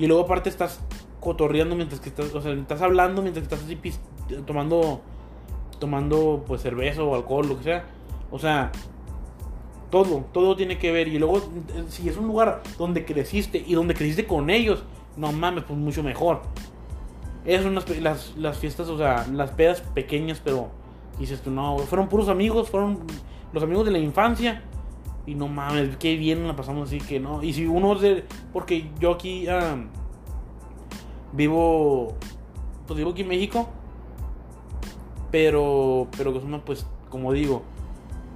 Y luego aparte estás cotorreando mientras que estás, o sea, estás hablando mientras que estás así pis- tomando, tomando pues cerveza o alcohol, lo que sea. O sea, todo, todo tiene que ver. Y luego, si es un lugar donde creciste y donde creciste con ellos, no mames, pues mucho mejor. Esas son las, las, fiestas, o sea, las pedas pequeñas, pero dices tú, no, fueron puros amigos, fueron los amigos de la infancia. Y no mames, qué bien la pasamos así que no. Y si uno de. Porque yo aquí ah, vivo. Pues vivo aquí en México. Pero, pero uno, pues, como digo,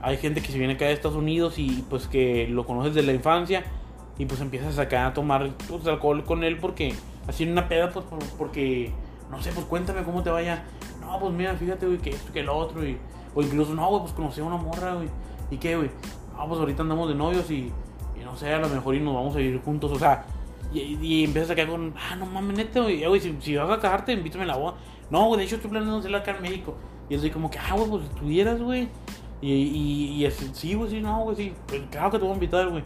hay gente que se viene acá de Estados Unidos y pues que lo conoces desde la infancia y pues empiezas acá a tomar pues, alcohol con él porque así en una peda pues porque no sé pues cuéntame cómo te vaya no pues mira fíjate güey que esto que lo otro y o incluso no güey pues conocí a una morra güey y qué güey ah pues ahorita andamos de novios y, no sé a lo mejor y nos vamos a vivir juntos o sea y, empiezas acá con ah no mames neta güey, güey si, si, vas a casarte invítame a la boda no güey de hecho estoy planeando hacerla acá en México y así como que ah güey pues si estuvieras güey y, y, y así, sí güey sí no güey sí pues, claro que te voy a invitar güey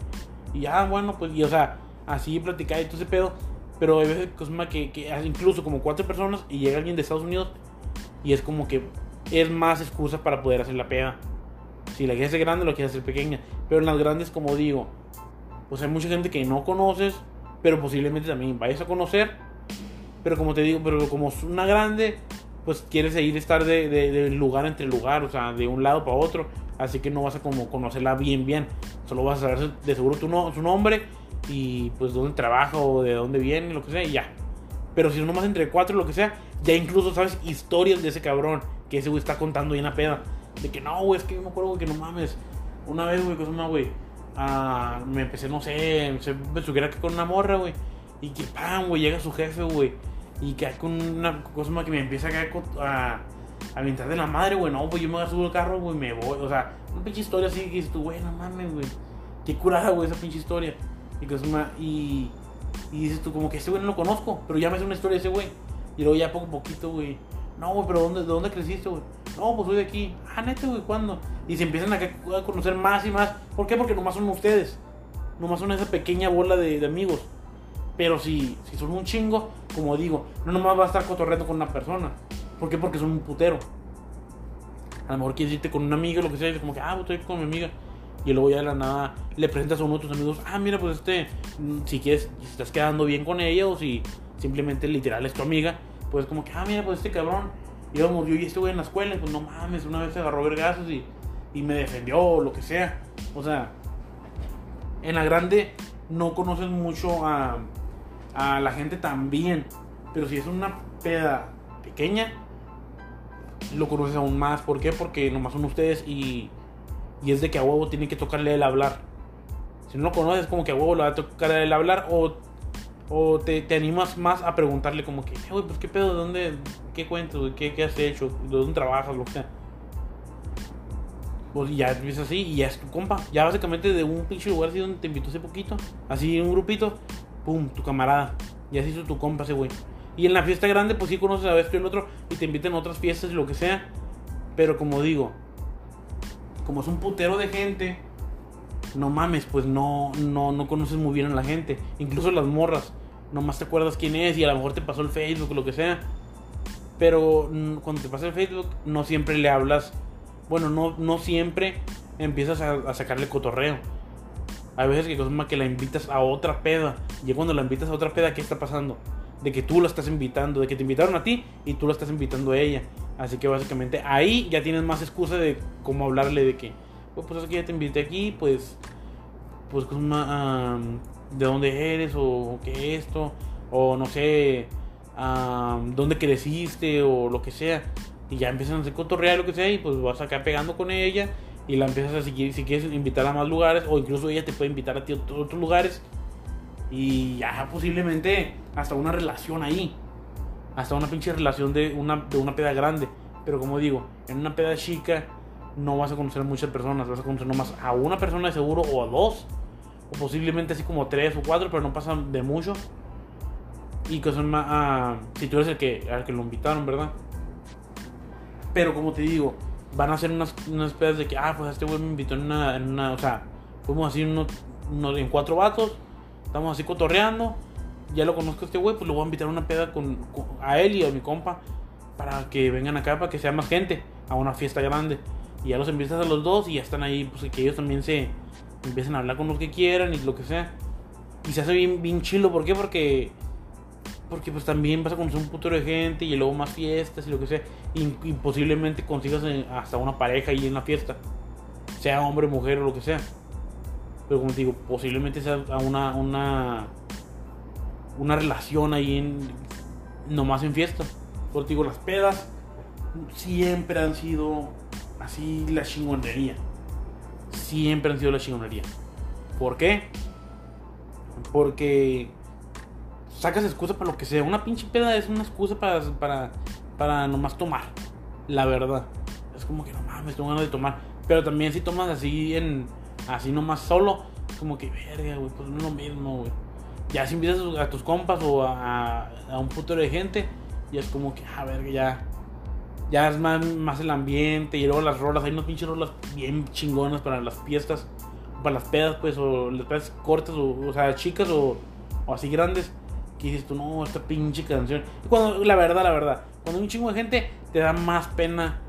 y ya, bueno, pues, y o sea, así platicar y todo ese pedo. Pero hay veces que, que incluso como cuatro personas y llega alguien de Estados Unidos y es como que es más excusa para poder hacer la peda. Si la quieres hacer grande, lo quieres hacer pequeña. Pero en las grandes, como digo, pues hay mucha gente que no conoces, pero posiblemente también vayas a conocer. Pero como te digo, pero como es una grande, pues quieres ir a estar de, de lugar entre lugar, o sea, de un lado para otro así que no vas a como conocerla bien bien, solo vas a saber de seguro tu no, su nombre y pues dónde trabaja o de dónde viene, lo que sea, y ya. Pero si no más entre cuatro, lo que sea, ya incluso sabes historias de ese cabrón que ese güey está contando ahí en la peda. De que no, güey, es que yo me acuerdo, güey, que no mames. Una vez, güey, cosa más, güey, uh, me empecé, no sé, subiera que con una morra, güey. Y que, pam, güey, llega su jefe, güey. Y que hay con una cosa más que me empieza a caer a a mitad de la madre, güey. No, pues yo me subir el carro, güey, me voy. O sea, una pinche historia así que dices tú, güey, no mames, güey. Qué curada, güey, esa pinche historia. Y, es una, y, y dices tú, como que ese güey no lo conozco, pero ya me hace una historia ese güey. Y luego ya poco a poquito, güey. No, güey, pero ¿dónde, ¿de dónde creciste, güey? No, pues soy de aquí. Ah, neta, güey, ¿cuándo? Y se empiezan a, conocer más y más. ¿Por qué? Porque nomás son ustedes. Nomás son esa pequeña bola de, amigos. Pero si, si son un chingo, como digo, no nomás va a estar cotorreando con una persona. ¿Por qué? Porque son un putero. A lo mejor quieres irte con una amiga lo que sea, y como que, ah, pues estoy con mi amiga. Y luego ya de la nada le presentas a uno de tus amigos, ah, mira, pues este, mm, si quieres, si estás quedando bien con ella o si simplemente literal es tu amiga, pues como que, ah, mira, pues este cabrón, íbamos yo y este güey en la escuela, pues no mames, una vez se agarró vergazos y, y me defendió o lo que sea. O sea, en la grande no conoces mucho a, a la gente tan bien, pero si es una peda pequeña, lo conoces aún más. ¿Por qué? Porque nomás son ustedes y, y es de que a huevo tiene que tocarle el hablar. Si no lo conoces, como que a huevo le va a tocar el hablar o, o te, te, animas más a preguntarle como que, güey, pues qué pedo, ¿de dónde, qué cuentas, ¿Qué, qué has hecho, de dónde trabajas, lo que sea. Pues ya empiezas así y ya es tu compa. Ya básicamente de un pinche lugar así donde te invitó hace poquito, así un grupito, pum, tu camarada. Ya se hizo tu compa ese güey. Y en la fiesta grande, pues sí conoces a esto y el otro y te invitan a otras fiestas y lo que sea. Pero como digo, como es un putero de gente, no mames, pues no, no, no conoces muy bien a la gente. Incluso las morras, nomás te acuerdas quién es y a lo mejor te pasó el Facebook, lo que sea. Pero cuando te pasa el Facebook, no siempre le hablas. Bueno, no, no siempre empiezas a, sacarle cotorreo. Hay veces que, que la invitas a otra peda. Y cuando la invitas a otra peda, ¿qué está pasando? de que tú lo estás invitando, de que te invitaron a ti y tú lo estás invitando a ella. Así que básicamente ahí ya tienes más excusa de cómo hablarle de que, pues, pues es que ya te invité aquí, pues, pues, de dónde eres o qué esto, o no sé, dónde creciste o lo que sea. Y ya empiezan a hacer cotorrear lo que sea y pues vas acá pegando con ella y la empiezas a seguir si quieres invitar a más lugares o incluso ella te puede invitar a ti a otros lugares y ya posiblemente hasta una relación ahí. Hasta una pinche relación de una, de una peda grande. Pero como digo, en una peda chica no vas a conocer a muchas personas. Vas a conocer nomás a una persona de seguro o a dos. O posiblemente así como tres o cuatro, pero no pasan de mucho. Y que son más... Ah, si tú eres el que, que lo invitaron, ¿verdad? Pero como te digo, van a ser unas, unas pedas de que, ah, pues este güey me invitó en una, en una, o sea, fuimos así en cuatro vatos Estamos así cotorreando. Ya lo conozco este güey, pues lo voy a invitar a una peda con, a él y a mi compa. Para que vengan acá, para que sea más gente. A una fiesta grande. Y ya los empiezas a los dos y ya están ahí, pues que ellos también se empiecen a hablar con los que quieran y lo que sea. Y se hace bien, bien chilo. ¿Por qué? Porque porque pues también vas a conocer un putero de gente y luego más fiestas y lo que sea. Y, posiblemente consigas eh, hasta una pareja ahí en la fiesta. Sea hombre, mujer o lo que sea. Pero como te digo, posiblemente sea una, una, una relación ahí en, nomás en fiesta. Porque digo, las pedas siempre han sido así la chingonería. Siempre han sido la chingonería. ¿Por qué? Porque sacas excusa para lo que sea. Una pinche peda es una excusa para, para, para nomás tomar. La verdad. Es como que no mames, tengo ganas de tomar. Pero también si tomas así en. Así nomás solo. Es como que verga, güey. Pues no es lo mismo, güey. Ya si invitas a tus compas o a, a un putero de gente. Ya es como que, a ver, ya. Ya es más, más el ambiente. Y luego las rolas. Hay unas pinches rolas bien chingonas para las fiestas. Para las pedas, pues. O las pedas cortas. O, o sea, chicas o, o así grandes que dices tú, no, esta pinche canción. Cuando, la verdad, la verdad, cuando hay un chingo de gente, te da más pena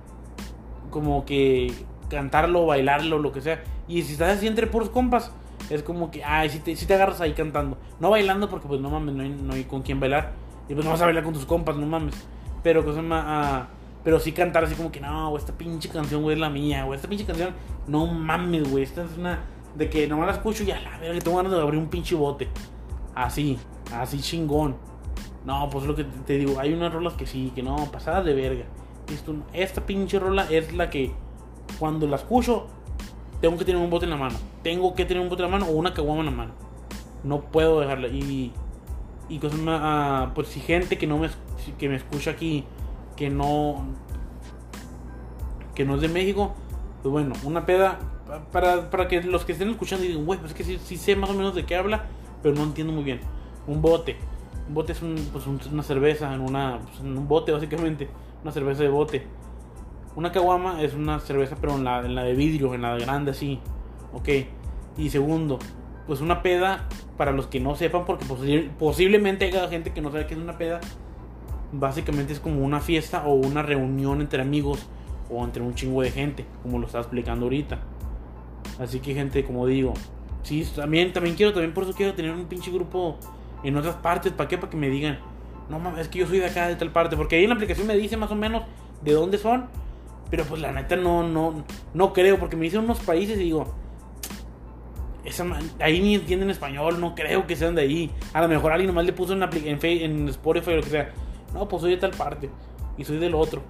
como que cantarlo, bailarlo, lo que sea. Y si estás así entre puros compas, es como que, ay, si te, si te agarras ahí cantando. No bailando porque pues no mames, no hay, no hay con quién bailar. Y pues no vas a bailar con tus compas, no mames. Pero cosa más... Ah, pero sí cantar así como que, no, esta pinche canción, güey, es la mía, güey. Esta pinche canción, no mames, güey. Esta es una... De que nomás la escucho y a la verga, tengo ganas de abrir un pinche bote. Así, así chingón. No, pues lo que te digo, hay unas rolas que sí, que no, pasadas de verga. Esto, esta pinche rola es la que cuando la escucho, tengo que tener un bote en la mano. Tengo que tener un bote en la mano o una caguama en la mano. No puedo dejarla. Y, y cosas más, ah, pues si gente que no me, que me escucha aquí, que no, que no es de México, pues bueno, una peda, para, para que los que estén escuchando digan, güey, pues es que sí, sé más o menos de qué habla pero no entiendo muy bien. Un bote. Un bote es un, pues una cerveza en, una, pues en un bote, básicamente. Una cerveza de bote. Una caguama es una cerveza, pero en la, en la de vidrio, en la de grande, así. Ok. Y segundo, pues una peda, para los que no sepan, porque posiblemente haya gente que no sabe qué es una peda. Básicamente es como una fiesta o una reunión entre amigos o entre un chingo de gente, como lo está explicando ahorita. Así que gente, como digo, Sí, también, también quiero, también por eso quiero tener un pinche grupo en otras partes. ¿Para qué? Para que me digan, no mames, es que yo soy de acá, de tal parte. Porque ahí en la aplicación me dice más o menos de dónde son. Pero pues la neta no, no, no creo, porque me dicen unos países y digo, esa, ahí ni entienden español, no creo que sean de ahí. A lo mejor alguien nomás le puso en, en, en Spotify o lo que sea. No, pues soy de tal parte y soy del otro.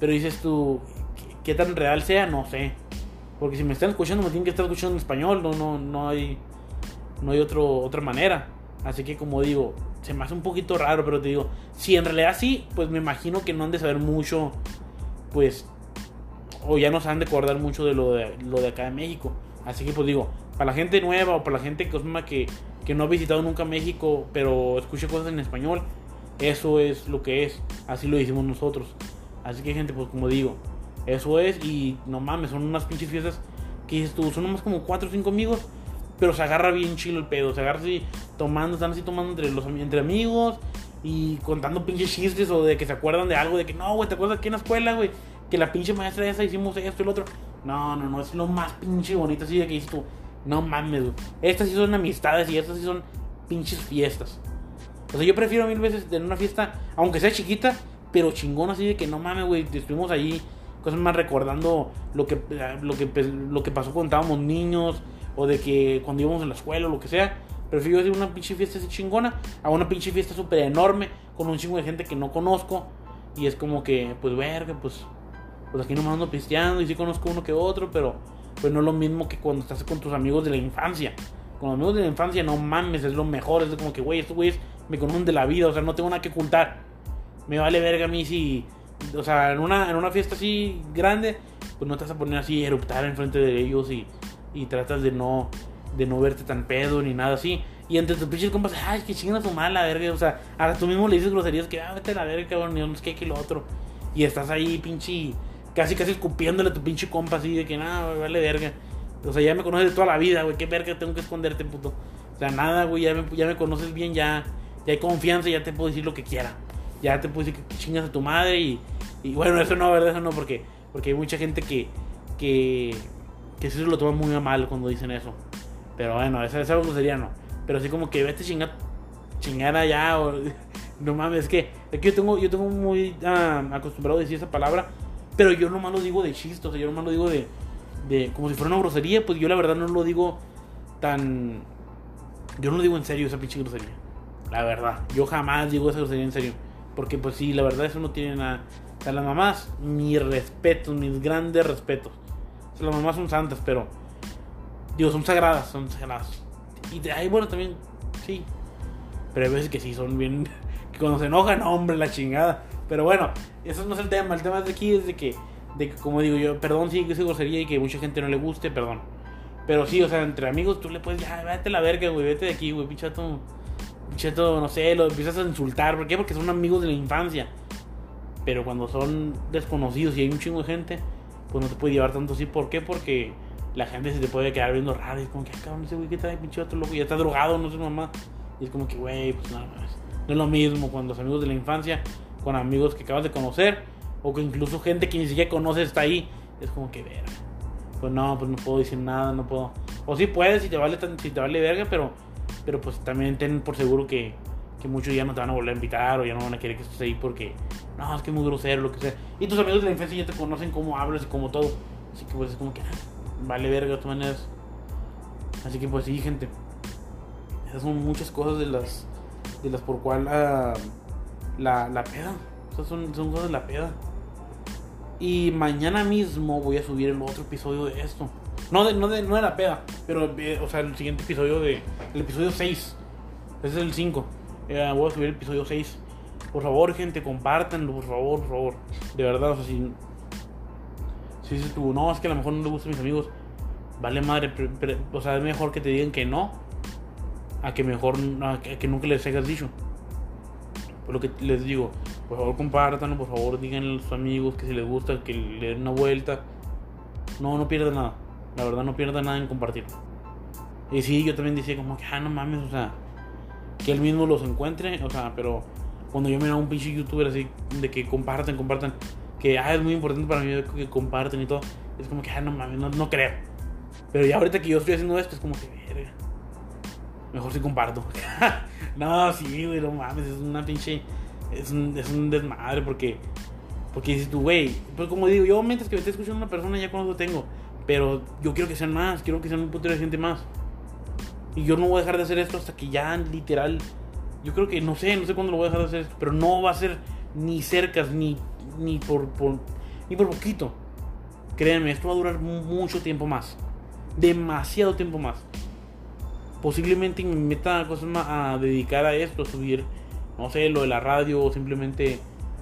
Pero dices tú, ¿qué, tan real sea? No sé. Porque si me están escuchando, me tienen que estar escuchando en español. No, no, no hay. No hay otro, otra manera. Así que como digo, se me hace un poquito raro, pero te digo, si en realidad sí, pues me imagino que no han de saber mucho, pues, o ya no se han de acordar mucho de lo de, lo de acá de México. Así que pues digo, para la gente nueva o para la gente que, que, que no ha visitado nunca México, pero escucha cosas en español, eso es lo que es. Así lo hicimos nosotros. Así que gente, pues como digo, eso es, y no mames, son unas pinches fiestas que dices tú, son nomás como cuatro o cinco amigos, pero se agarra bien chilo el pedo, se agarra así tomando, están así tomando entre, los, entre amigos y contando pinches chistes o de que se acuerdan de algo, de que no, güey, ¿te acuerdas aquí en la escuela, güey? Que la pinche maestra esa hicimos esto y lo otro. No, no, no, es lo más pinche bonito así de que dices tú, no mames. Estas sí son amistades y estas sí son pinches fiestas. O sea, yo prefiero mil veces tener una fiesta, aunque sea chiquita, pero chingón así de que no mames, güey, estuvimos ahí cosas más recordando lo que, lo que, pues, lo que pasó cuando estábamos niños o de que cuando íbamos a la escuela o lo que sea. Prefiero a una pinche fiesta así chingona a una pinche fiesta súper enorme con un chingo de gente que no conozco. Y es como que, pues, verga, pues, pues aquí nomás ando pisteando y sí conozco uno que otro, pero pues no es lo mismo que cuando estás con tus amigos de la infancia. Con los amigos de la infancia, no mames, es lo mejor. Es como que, güey, estos güeyes me conocen de la vida, o sea, no tengo nada que ocultar. Me vale verga a mí si o sea, en una, en una fiesta así grande, pues no te vas a poner así, eruptar enfrente de ellos y, y tratas de no, de no verte tan pedo ni nada así. Y entre tus pinches compas, ay, que chingan a tu mala verga. O sea, ahora tú mismo le dices groserías que, ah, vete a la verga, cabrón, y no es que, que lo otro. Y estás ahí, pinche, casi, casi escupiéndole a tu pinche compa así de que, nada, vale verga. O sea, ya me conoces de toda la vida, güey, qué verga tengo que esconderte, puto. O sea, nada, güey, ya me, ya me conoces bien, ya, ya hay confianza, ya te puedo decir lo que quiera ya te puedes decir que chingas a tu madre y, y bueno, eso no, ¿verdad? Eso no, porque, porque hay mucha gente que, que, que se lo toma muy a mal cuando dicen eso. Pero bueno, esa, esa sería no. Pero así como que vete chingar, chingar allá o... No mames, es que, es que yo tengo, yo tengo muy ah, acostumbrado a decir esa palabra, pero yo nomás lo digo de chiste, o sea, yo nomás lo digo de, de como si fuera una grosería, pues yo la verdad no lo digo tan... Yo no lo digo en serio esa pinche grosería. La verdad, yo jamás digo esa grosería en serio. Porque pues sí, la verdad eso no tiene nada. O las mamás, mis respetos, mis grandes respetos. O las mamás son santas, pero Digo, son sagradas, son sagradas. Y de ahí, bueno, también, sí. Pero hay veces que sí, son bien. Que cuando se enojan, hombre, la chingada. Pero bueno, eso no es el tema. El tema de aquí es de que, de que como digo yo, perdón si es grosería y que mucha gente no le guste, perdón. Pero sí, o sea, entre amigos tú le puedes, ya, vete a la verga, güey, vete de aquí, güey, pichato. Pichato, no sé, lo empiezas a insultar. ¿Por qué? Porque son amigos de la infancia. Pero cuando son desconocidos y hay un chingo de gente, pues no te puede llevar tanto así. ¿Por qué? Porque la gente se te puede quedar viendo raro. Y es como que, ah, cabrón, ese güey que trae pinche otro loco, ya está drogado, no sé mamá. Y es como que, güey, pues nada más. No es lo mismo cuando los amigos de la infancia, con amigos que acabas de conocer, o que incluso gente que ni siquiera conoces está ahí. Es como que, verga. Pues no, pues no puedo decir nada, no puedo. O sí puedes si te vale, si te vale verga, pero, pero pues también ten por seguro que, que muchos ya no te van a volver a invitar o ya no van a querer que estés ahí porque, no, es que es muy grosero, lo que sea. Y tus amigos de la infancia ya te conocen cómo hablas y como todo. Así que pues es como que, ah, vale verga de todas maneras. Así que pues sí, gente. Esas son muchas cosas de las, de las por cual ah, la, la peda. Esas son, son cosas de la peda. Y mañana mismo voy a subir el otro episodio de esto. No de, no de, no de peda, pero, eh, o sea, el siguiente episodio de. El episodio 6. Ese es el 5. Eh, voy a subir el episodio 6. Por favor, gente, compártanlo, por favor, por favor. De verdad, o sea, si. Si dices tú, no, es que a lo mejor no le gustan mis amigos. Vale madre, o sea, es mejor que te digan que no. A que mejor. A que, a que nunca les hayas dicho. Por lo que les digo, por favor, compártanlo, por favor, díganle a sus amigos que si les gusta, que le den una vuelta. No, no pierdan nada. La verdad, no pierdan nada en compartirlo. Y sí, yo también decía como que, ah, no mames, o sea, que él mismo los encuentre, o sea, pero cuando yo miraba a un pinche youtuber así, de que compartan, compartan, que, ah, es muy importante para mí que comparten y todo, es como que, ah, no mames, no, no creo. Pero ya ahorita que yo estoy haciendo esto, es como que, verga, mejor si comparto. no, sí, güey, no mames, es una pinche, es un, es un desmadre, porque, porque dices tú, güey, pues como digo, yo mientras que me esté escuchando una persona ya con lo tengo, pero yo quiero que sean más, quiero que sean un putero de gente más. Y yo no voy a dejar de hacer esto hasta que ya literal. Yo creo que no sé, no sé cuándo lo voy a dejar de hacer esto, pero no va a ser ni cercas ni, ni por, por ni por poquito. Créanme, esto va a durar mu- mucho tiempo más. Demasiado tiempo más. Posiblemente me meta cosas más a dedicar a esto, a subir, no sé, lo de la radio o simplemente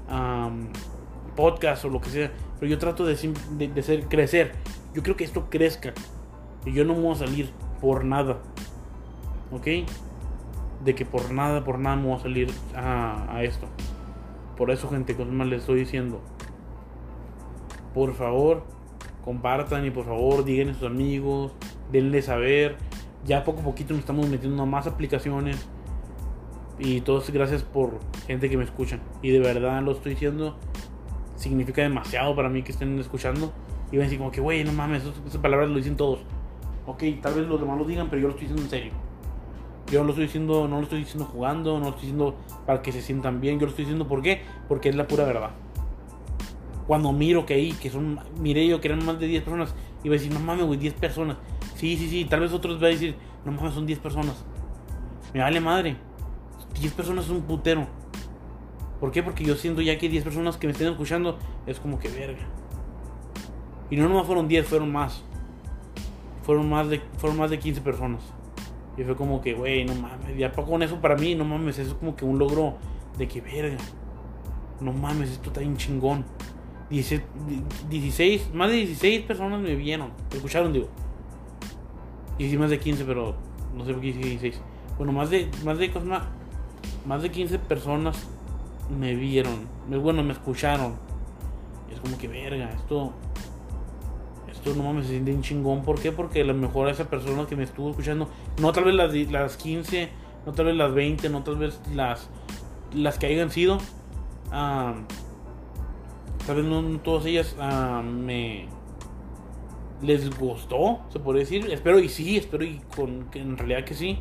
am, podcast o lo que sea. Pero yo trato de, de, de ser, crecer. Yo creo que esto crezca. Y yo no me voy a salir por nada. ¿Ok? De que por nada, por nada me voy a salir a, esto. Por eso, gente, cosas más les estoy diciendo. Por favor, compartan y por favor digan a sus amigos, denle saber. Ya poco a poquito nos estamos metiendo a más aplicaciones. Y todo es gracias por gente que me escucha. Y de verdad lo estoy diciendo. Significa demasiado para mí que estén escuchando. Y ven así como que, güey, no mames, esas, palabras lo dicen todos. Ok, tal vez los demás lo digan, pero yo lo estoy diciendo en serio. Yo lo estoy diciendo, no lo estoy diciendo jugando, no lo estoy diciendo para que se sientan bien. Yo lo estoy diciendo ¿por qué? Porque es la pura verdad. Cuando miro que ahí, que son, miré yo que eran más de 10 personas, iba a decir, no mames, güey, 10 personas. Sí, sí, sí, tal vez otros van a decir, no mames, son 10 personas. Me vale madre. 10 personas es un putero. ¿Por qué? Porque yo siento ya que 10 personas que me estén escuchando es como que verga. Y no nomás fueron 10, fueron más. Fueron más de, fueron más de 15 personas. Y fue como que, güey, no mames. Ya con eso para mí, no mames, eso es como que un logro de que verga. No mames, esto está bien chingón. 16, 16, más de 16 personas me vieron. Me escucharon, digo. Y sí, más de 15, pero no sé por qué dije 16. Bueno, más de, más de, más, de 15 personas me vieron. Bueno, me escucharon. Es como que, verga, esto. No mames, se siente un chingón. ¿Por qué? Porque a lo mejor esa persona que me estuvo escuchando, no tal vez las, las 15, no tal vez las 20, no tal vez las, las que hayan sido. ah, tal vez no, no todas ellas me les gustó, se puede decir. Espero y sí, espero y con que en realidad que sí.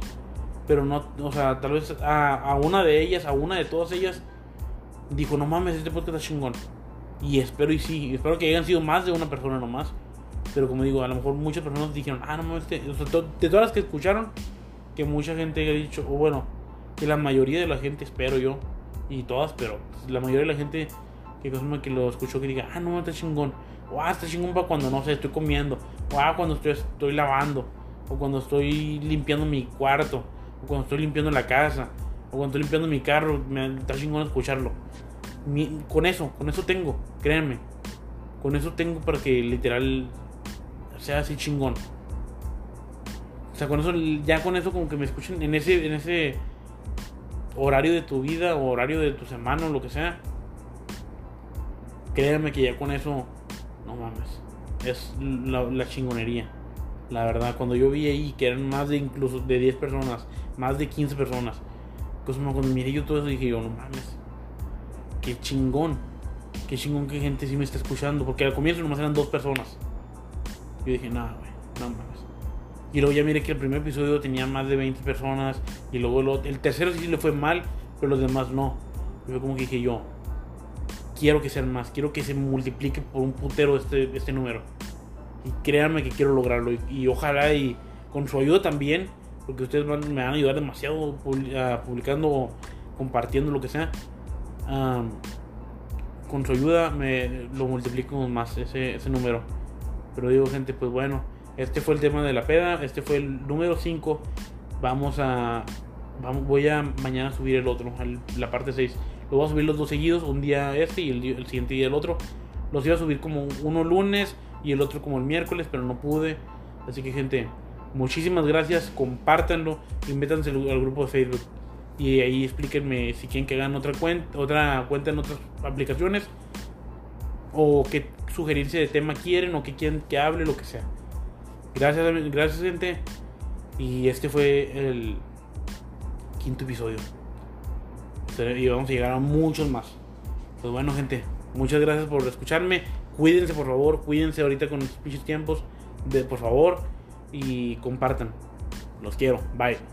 Pero no, o sea, tal vez a, a una de ellas, a una de todas ellas, dijo, no mames, este podcast está chingón. Y espero y sí, espero que hayan sido más de una persona nomás. Pero como digo, a lo mejor muchas personas dijeron, ah, no este-". o sea, to- de todas las que escucharon, que mucha gente ha dicho, o bueno, que la mayoría de la gente, espero yo, y todas, pero pues, la mayoría de la gente que, que lo escuchó que diga, ah, no, está chingón. O ah, está chingón para cuando no sé, estoy comiendo. O ah, cuando estoy, estoy lavando. o cuando estoy limpiando mi cuarto, o cuando estoy limpiando la casa, o cuando estoy limpiando mi carro, me está chingón escucharlo. con eso, con eso tengo, créanme. Con eso tengo para que literal sea así chingón. O sea, con eso, ya con eso como que me escuchen en ese, en ese horario de tu vida o horario de tu semana o lo que sea. Créanme que ya con eso, no mames, es la, chingonería. La verdad, cuando yo vi ahí que eran más de incluso de 10 personas, más de 15 personas, pues cuando miré yo todo eso dije yo, no mames, qué chingón, qué chingón que gente sí me está escuchando, porque al comienzo nomás eran dos personas. Yo dije, nada, güey, no mames. Y luego ya miré que el primer episodio tenía más de 20 personas. Y luego el, tercero sí le fue mal, pero los demás no. Y fue como que dije yo, quiero que sean más, quiero que se multiplique por un putero este, este número. Y créanme que quiero lograrlo. Y, ojalá y con su ayuda también, porque ustedes me van a ayudar demasiado publicando, compartiendo lo que sea. con su ayuda me lo multiplico más ese, ese número. Pero digo, gente, pues bueno este fue el tema de la peda. Este fue el número 5. Vamos a. Voy a mañana subir el otro, la parte 6. Lo voy a subir los dos seguidos, un día este y el, siguiente día el otro. Los iba a subir como uno lunes y el otro como el miércoles, pero no pude. Así que, gente, muchísimas gracias. Compártanlo, invítanse al grupo de Facebook. Y ahí explíquenme si quieren que hagan otra cuenta, otra cuenta en otras aplicaciones. O qué sugerencia de tema quieren, o qué quieren que hable, lo que sea. Gracias, gracias gente. Y este fue el quinto episodio. Y vamos a llegar a muchos más. Pues bueno, gente, muchas gracias por escucharme. Cuídense, por favor. Cuídense ahorita con los pinches tiempos. De, por favor. Y compartan. Los quiero. Bye.